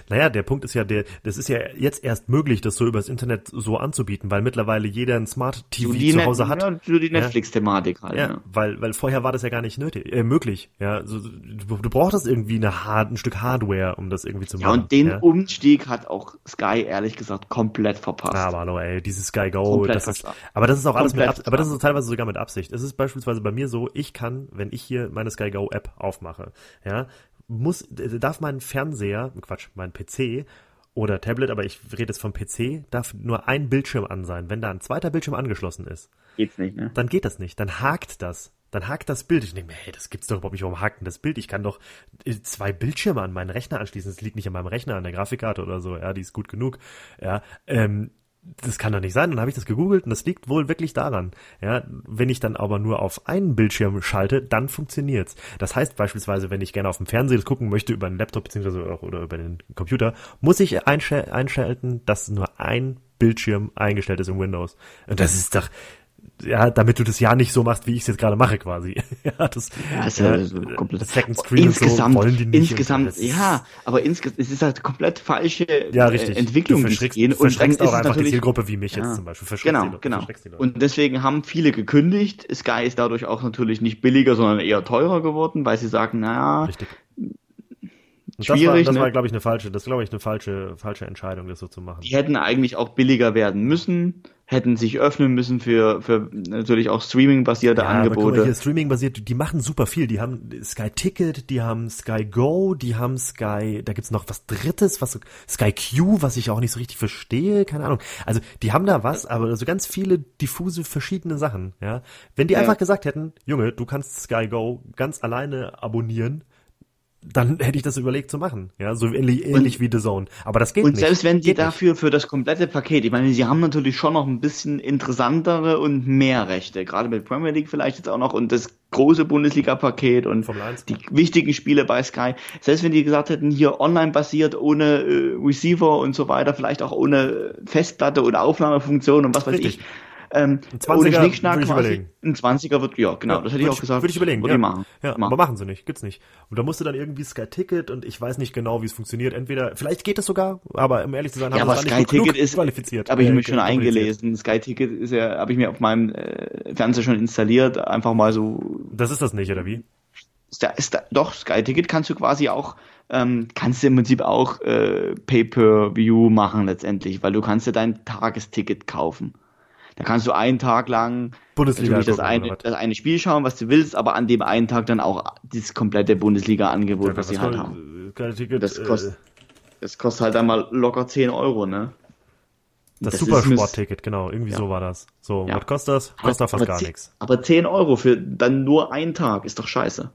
Naja, der Punkt ist ja, der, das ist ja jetzt erst möglich, das so übers Internet so anzubieten, weil mittlerweile jeder ein Smart TV so zu Hause hat. Ja, so die Netflix-Thematik halt. Ja, ja, weil, weil vorher war das ja gar nicht nötig, äh, möglich. Ja, so, du, du brauchtest irgendwie eine Hard, ein Stück Hardware, um das irgendwie zu machen. Ja, und den ja. Umstieg hat auch Sky ehrlich gesagt komplett verpasst. Ja, aber hallo, ey, dieses Sky Go, komplett das ist, aber das ist auch alles mit, Ab aber das ist teilweise sogar mit Absicht. Es ist beispielsweise bei mir so, ich kann, wenn ich hier meine Sky Go App aufmache, ja, muss, darf mein Fernseher, Quatsch, mein PC oder Tablet, aber ich rede jetzt vom PC, darf nur ein Bildschirm an sein. Wenn da ein zweiter Bildschirm angeschlossen ist, geht's nicht, ne? Dann geht das nicht. Dann hakt das. dann hakt das Bild. Ich denke mir, hey, das gibt's doch überhaupt nicht. Warum hakt denn das Bild? Ich kann doch äh, zwei Bildschirme an meinen Rechner anschließen. Das liegt nicht an meinem Rechner, an der Grafikkarte oder so. Ja, die ist gut genug. Ja, ähm, das kann doch nicht sein. Dann habe ich das gegoogelt und das liegt wohl wirklich daran. Ja, wenn ich dann aber nur auf einen Bildschirm schalte, dann funktioniert's. Das heißt beispielsweise, wenn ich gerne auf dem Fernseher gucken möchte über einen Laptop beziehungsweise oder über den Computer, muss ich einschalten, dass nur ein Bildschirm eingestellt ist in Windows. Und das ist doch, ja, damit du das ja nicht so machst, wie ich es jetzt gerade mache, quasi. *laughs* ja, das, ja, ist ja, so komplett. Second Screen insgesamt, so wollen die nicht. Insgesamt, ja, aber insgesamt, es ist halt komplett falsche ja, richtig. Entwicklung. Du verschreckst, dann ist auch einfach die Zielgruppe wie mich ja, jetzt zum Beispiel. Genau, die, genau. Und deswegen haben viele gekündigt. Sky ist dadurch auch natürlich nicht billiger, sondern eher teurer geworden, weil sie sagen, naja, richtig. Und das war, ne? war glaube ich, eine falsche, das glaube ich, eine falsche, falsche Entscheidung, das so zu machen. Die hätten eigentlich auch billiger werden müssen, hätten sich öffnen müssen für, für natürlich auch Streaming-basierte ja, Angebote. hier Streaming-basiert, die machen super viel. Die haben Sky Ticket, die haben Sky Go, die haben Sky, da gibt's noch was Drittes, was Sky Q, was ich auch nicht so richtig verstehe, keine Ahnung. Also die haben da was, aber so ganz viele diffuse verschiedene Sachen. Ja, wenn die ja. einfach gesagt hätten, Junge, du kannst Sky Go ganz alleine abonnieren dann hätte ich das überlegt zu machen. Ja, so ähnlich, ähnlich wie The Zone. Aber das geht und nicht. Und selbst wenn die dafür nicht. für das komplette Paket, ich meine, sie haben natürlich schon noch ein bisschen interessantere und mehr Rechte. Gerade mit Premier League vielleicht jetzt auch noch und das große Bundesliga-Paket und die wichtigen Spiele bei Sky. Selbst wenn die gesagt hätten, hier online basiert, ohne äh, Receiver und so weiter, vielleicht auch ohne Festplatte oder Aufnahmefunktion und was weiß Richtig. ich ähm, ein 20er würde ich überlegen. Ein 20er wird, ja, genau, ja, das hätte ich auch gesagt. Würde ich überlegen, würde ja. ich machen. Ja, machen. aber machen sie nicht, gibt's nicht. Und da musst du dann irgendwie Sky Ticket und ich weiß nicht genau, wie es funktioniert. Entweder, vielleicht geht es sogar, aber um ehrlich zu sein, haben ja, aber Sky Ticket ist qualifiziert. Habe ich mich schon eingelesen. Sky Ticket ist ja, habe ich mir auf meinem äh, Fernseher schon installiert, einfach mal so. Das ist das nicht, oder wie? Ist da, ist da, doch, Sky Ticket kannst du quasi auch ähm, kannst du im Prinzip auch äh, Pay-per-View machen letztendlich, weil du kannst dir dein Tagesticket kaufen. Da kannst du einen Tag lang Bundesliga das, eine, das eine Spiel schauen, was du willst, aber an dem einen Tag dann auch das komplette Bundesliga-Angebot, ja, was sie halt haben. Ticket, das, kostet, äh, das kostet halt einmal locker 10 Euro, ne? Das, das Supersport-Ticket, genau, irgendwie ja. so war das. So, ja. was kostet das? Kostet aber, fast gar nichts. Aber 10 Euro für dann nur einen Tag ist doch scheiße.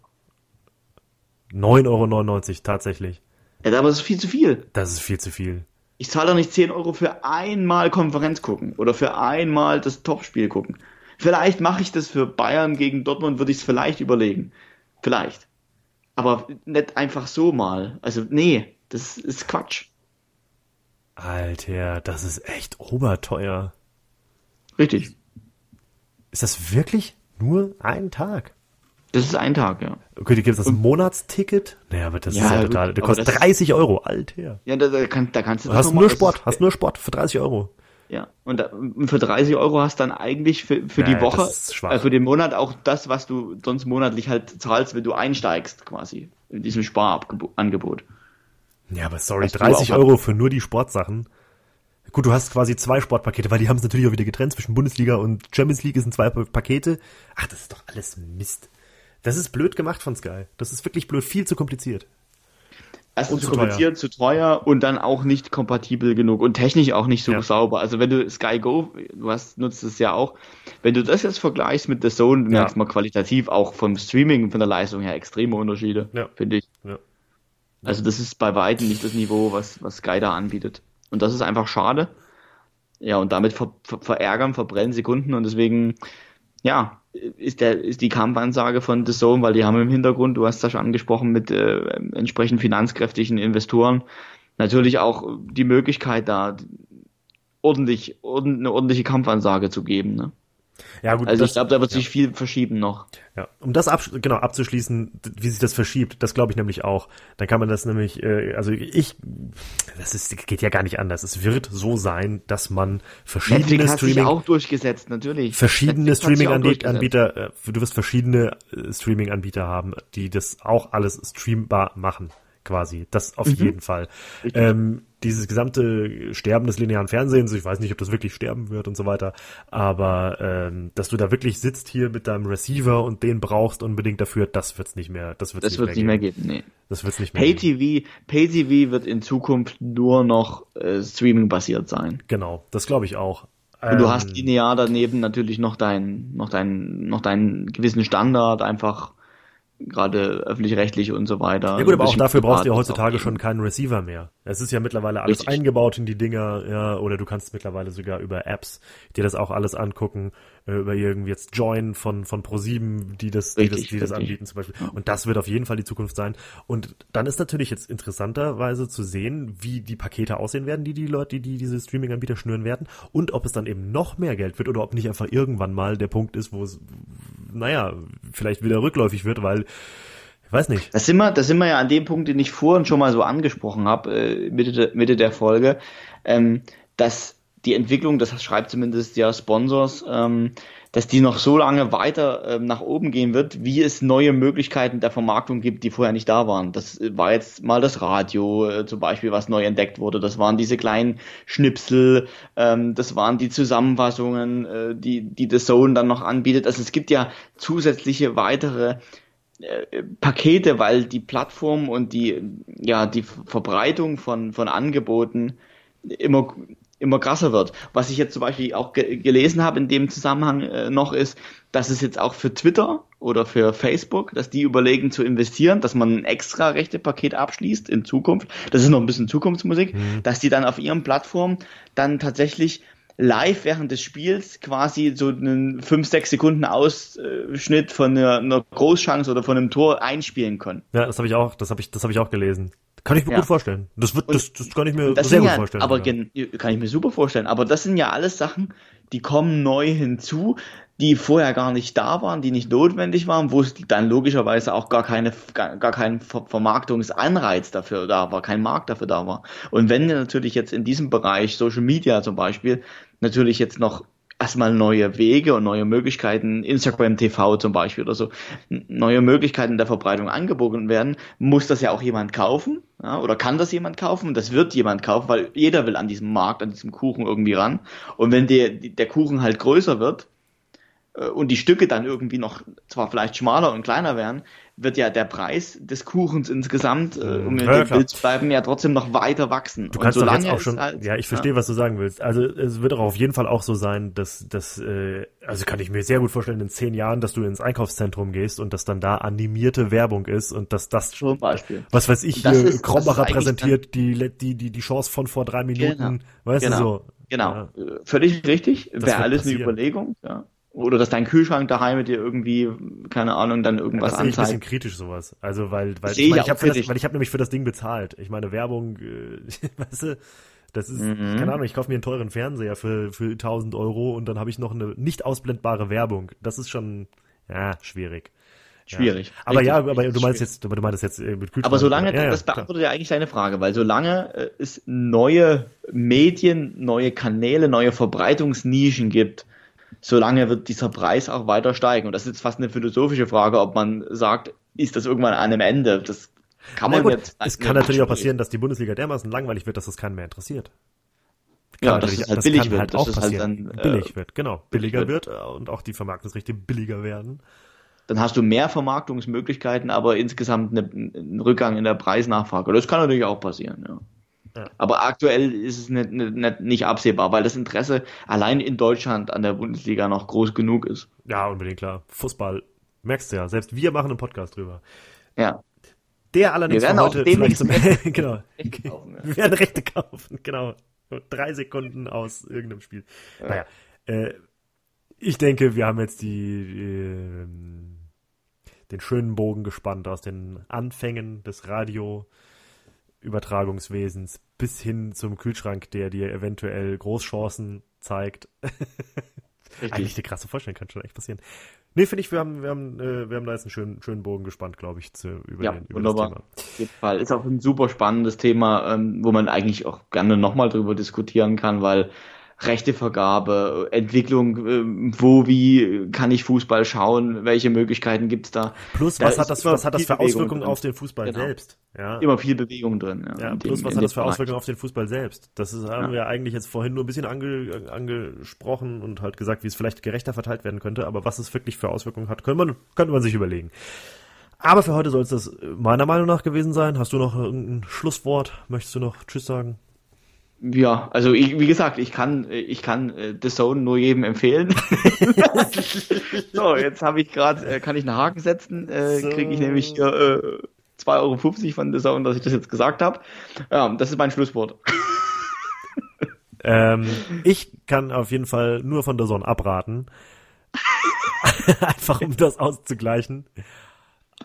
9,99 Euro tatsächlich. Ja, aber das ist viel zu viel. Das ist viel zu viel. Ich zahle doch nicht 10 Euro für einmal Konferenz gucken oder für einmal das Topspiel gucken. Vielleicht mache ich das für Bayern gegen Dortmund, würde ich es vielleicht überlegen. Vielleicht. Aber nicht einfach so mal. Also, nee, das ist Quatsch. Alter, das ist echt oberteuer. Richtig. Ist das wirklich nur ein Tag? Das ist ein Tag, ja. Okay, die gibt es das Monatsticket? Naja, aber das ja, ist ja total. Der kostet 30 Euro, Alter. Ja, da, da, kann, da kannst du. du hast nur Sport, ist, hast nur Sport für 30 Euro. Ja, und, da, für 30 Euro hast du dann eigentlich für, für naja, die Woche, äh, für den Monat auch das, was du sonst monatlich halt zahlst, wenn du einsteigst, quasi, in diesem Sparangebot. Ja, aber sorry, 30 Euro für nur die Sportsachen. Gut, du hast quasi zwei Sportpakete, weil die haben es natürlich auch wieder getrennt zwischen Bundesliga und Champions League, sind zwei Pakete. Ach, das ist doch alles Mist. Das ist blöd gemacht von Sky. Das ist wirklich blöd, viel zu kompliziert. Erstens zu kompliziert, zu teuer und dann auch nicht kompatibel genug und technisch auch nicht so ja. sauber. Also wenn du Sky Go, du hast, nutzt es ja auch, wenn du das jetzt vergleichst mit The Zone, ja. merkst du mal qualitativ auch vom Streaming, von der Leistung her extreme Unterschiede, ja. finde ich. Also das ist bei weitem nicht das Niveau, was, was Sky da anbietet. Und das ist einfach schade. Ja, und damit ver, ver, verärgern, verbrennen Sekunden und deswegen, ja, ist, der, ist die Kampfansage von The Zone, weil die haben im Hintergrund, du hast das schon angesprochen, mit äh, entsprechend finanzkräftigen Investoren natürlich auch die Möglichkeit da ordentlich, ordentlich eine ordentliche Kampfansage zu geben. Ne? Ja, gut. Also das, ich glaube, da wird sich viel verschieben noch. Ja, um das ab, genau abzuschließen, wie sich das verschiebt, das glaube ich nämlich auch. Dann kann man das nämlich, äh, also ich, das ist, geht ja gar nicht anders. Es wird so sein, dass man verschiedene Netflix Streaming, auch durchgesetzt, natürlich. Verschiedene Streaming-Anbieter, äh, du wirst verschiedene äh, Streaming-Anbieter haben, die das auch alles streambar machen quasi. Das auf mhm. jeden Fall. Ähm, dieses gesamte Sterben des linearen Fernsehens, ich weiß nicht, ob das wirklich sterben wird und so weiter, aber ähm, dass du da wirklich sitzt hier mit deinem Receiver und den brauchst unbedingt dafür, das wird's nicht mehr. Das wird's das nicht, wird's mehr, nicht geben. mehr geben. Nee. Das wird's nicht mehr Pay TV, Pay TV wird in Zukunft nur noch äh, Streaming basiert sein. Genau, das glaube ich auch. Und du hast ähm, linear daneben natürlich noch deinen, noch deinen, noch deinen gewissen Standard einfach gerade öffentlich-rechtlich und so weiter. Ja gut, aber auch dafür brauchst du ja heutzutage schon keinen Receiver mehr. Es ist ja mittlerweile alles Richtig. eingebaut in die Dinger, ja, oder du kannst mittlerweile sogar über Apps dir das auch alles angucken, äh, über irgendwie jetzt Join von, von Pro7, die das, die das, die das anbieten zum Beispiel. Und das wird auf jeden Fall die Zukunft sein. Und dann ist natürlich jetzt interessanterweise zu sehen, wie die Pakete aussehen werden, die die Leute, die, die diese Streaming-Anbieter schnüren werden und ob es dann eben noch mehr Geld wird oder ob nicht einfach irgendwann mal der Punkt ist, wo es, naja, vielleicht wieder rückläufig wird, weil weiß nicht. Das sind wir, das sind wir ja an dem Punkt, den ich vorhin schon mal so angesprochen habe, äh, Mitte, de, Mitte der Folge, ähm, dass die Entwicklung, das schreibt zumindest ja Sponsors, ähm, dass die noch so lange weiter ähm, nach oben gehen wird, wie es neue Möglichkeiten der Vermarktung gibt, die vorher nicht da waren. Das war jetzt mal das Radio äh, zum Beispiel, was neu entdeckt wurde. Das waren diese kleinen Schnipsel, ähm, das waren die Zusammenfassungen, äh, die, die The Zone dann noch anbietet. Also es gibt ja zusätzliche weitere äh, Pakete, weil die Plattform und die, ja, die Verbreitung von, von Angeboten immer, immer krasser wird. Was ich jetzt zum Beispiel auch ge gelesen habe in dem Zusammenhang äh, noch ist, dass es jetzt auch für Twitter oder für Facebook, dass die überlegen zu investieren, dass man ein extra rechte Paket abschließt in Zukunft. Das ist noch ein bisschen Zukunftsmusik, mhm. dass die dann auf ihren Plattformen dann tatsächlich live während des Spiels quasi so einen 5, 6 Sekunden Ausschnitt von einer, einer Großchance oder von einem Tor einspielen können. Ja, das habe ich auch, das habe ich, das habe ich auch gelesen. Kann ich mir ja. gut vorstellen. Das wird, das, das kann ich mir sehr gut ja, vorstellen. Aber ja. kann ich mir super vorstellen. Aber das sind ja alles Sachen, die kommen neu hinzu, die vorher gar nicht da waren, die nicht notwendig waren, wo es dann logischerweise auch gar keine, gar, gar kein Vermarktungsanreiz dafür da war, kein Markt dafür da war. Und wenn natürlich jetzt in diesem Bereich Social Media zum Beispiel natürlich jetzt noch erstmal neue Wege und neue Möglichkeiten, Instagram TV zum Beispiel oder so, neue Möglichkeiten der Verbreitung angeboten werden, muss das ja auch jemand kaufen, ja, oder kann das jemand kaufen? Das wird jemand kaufen, weil jeder will an diesem Markt, an diesem Kuchen irgendwie ran. Und wenn der, der Kuchen halt größer wird, und die Stücke dann irgendwie noch zwar vielleicht schmaler und kleiner werden, wird ja der Preis des Kuchens insgesamt, äh, um ja, dem Bild zu bleiben, ja trotzdem noch weiter wachsen. Du kannst und solange jetzt auch schon, halt, ja, ich verstehe, ja. was du sagen willst. Also es wird auch auf jeden Fall auch so sein, dass, dass äh, also kann ich mir sehr gut vorstellen, in zehn Jahren, dass du ins Einkaufszentrum gehst und dass dann da animierte Werbung ist und dass das, Zum Beispiel. was weiß ich, hier ist, Krombacher präsentiert die, die, die, die Chance von vor drei Minuten, genau. weißt genau. du so. Genau, ja. völlig richtig, wäre alles passieren. eine Überlegung, ja. Oder dass dein Kühlschrank daheim dir irgendwie, keine Ahnung, dann irgendwas ja, das anzeigt. Das ist ein bisschen kritisch sowas. Also weil, weil ich, meine, ich habe das, weil ich habe nämlich für das Ding bezahlt. Ich meine Werbung, äh, *laughs* weißt du, das ist, mhm. keine Ahnung, ich kaufe mir einen teuren Fernseher für für 1000 Euro und dann habe ich noch eine nicht ausblendbare Werbung. Das ist schon ja schwierig. Schwierig. Ja. Aber ja, aber du meinst jetzt, du meinst jetzt äh, mit Kühlschrank. Aber solange, ja, das beantwortet ja eigentlich deine Frage, weil solange äh, es neue Medien, neue Kanäle, neue Verbreitungsnischen gibt, solange wird dieser Preis auch weiter steigen. Und das ist jetzt fast eine philosophische Frage, ob man sagt, ist das irgendwann an einem Ende? Das kann man gut, jetzt. Es kann natürlich auch passieren, dass die Bundesliga dermaßen langweilig wird, dass das keinen mehr interessiert. Kann ja, dass es halt das billig wird, halt auch halt passieren. Halt dann, billig äh, wird, genau. Billiger wird. wird und auch die Vermarktungsrechte billiger werden. Dann hast du mehr Vermarktungsmöglichkeiten, aber insgesamt einen Rückgang in der Preisnachfrage. Das kann natürlich auch passieren, ja. Aber aktuell ist es nicht, nicht, nicht absehbar, weil das Interesse allein in Deutschland an der Bundesliga noch groß genug ist. Ja, unbedingt klar. Fußball, merkst du ja, selbst wir machen einen Podcast drüber. Ja. Der allerdings wir werden heute vielleicht zum *laughs* genau. Kaufen, ja. *laughs* Wir werden Rechte kaufen, genau. Drei Sekunden aus irgendeinem Spiel. Ja. Naja, äh, ich denke, wir haben jetzt die, äh, den schönen Bogen gespannt aus den Anfängen des Radio Übertragungswesens bis hin zum Kühlschrank, der dir eventuell Großchancen zeigt. *laughs* Eigentlich eine krasse Vorstellung, kann schon echt passieren. Nee, finde ich, wir haben, wir haben, äh, wir haben da jetzt einen schönen, schönen Bogen gespannt, glaube ich, zu, über, ja, den, über wunderbar. das Thema. Auf jeden Fall. Ist auch ein super spannendes Thema, ähm, wo man eigentlich auch gerne nochmal drüber diskutieren kann, weil Rechtevergabe, Entwicklung, äh, wo, wie kann ich Fußball schauen, welche Möglichkeiten gibt's da. Plus, was hat das, was hat das für Auswirkungen drin. auf den Fußball genau. selbst? Ja. Immer viel Bewegung drin. Ja, ja plus, dem, was hat das für Auswirkungen auf den Fußball selbst? Das ist, haben ja. wir eigentlich jetzt vorhin nur ein bisschen ange, angesprochen und halt gesagt, wie es vielleicht gerechter verteilt werden könnte, aber was es wirklich für Auswirkungen hat, könnte man, könnte man sich überlegen. Aber für heute soll es das meiner Meinung nach gewesen sein. Hast du noch ein Schlusswort? Möchtest du noch Tschüss sagen? Ja, also ich, wie gesagt, ich kann, ich kann äh, The Zone nur jedem empfehlen. *laughs* so, jetzt habe ich gerade, äh, kann ich einen Haken setzen, äh, so. kriege ich nämlich hier äh, 2,50 Euro von The Zone, dass ich das jetzt gesagt habe. Ja, das ist mein Schlusswort. ähm, ich kann auf jeden Fall nur von The Zone abraten. *laughs* *laughs* Einfach um das auszugleichen.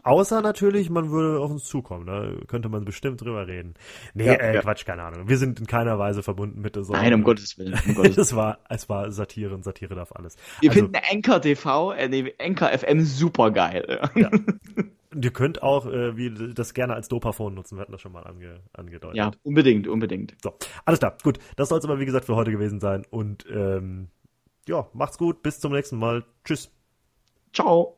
Außer natürlich, man würde auf uns zukommen, da ne? könnte man bestimmt drüber reden. Nee, ja, äh, ja. Quatsch, keine Ahnung. Wir sind in keiner Weise verbunden mit der Sorge. Nein, um Gottes Willen. Um Gottes Willen. *laughs* es, war, es war Satire und Satire darf alles. Ihr also, findet Anchor TV, äh, nee, Anchor FM super geil. Ja. *laughs* Ihr könnt auch äh, wie das gerne als Dopaphone nutzen. Wir hatten das schon mal ange, angedeutet. Ja, unbedingt, unbedingt. So, alles klar. Gut, das soll es aber wie gesagt für heute gewesen sein. Und ähm, ja, macht's gut. Bis zum nächsten Mal. Tschüss. Ciao.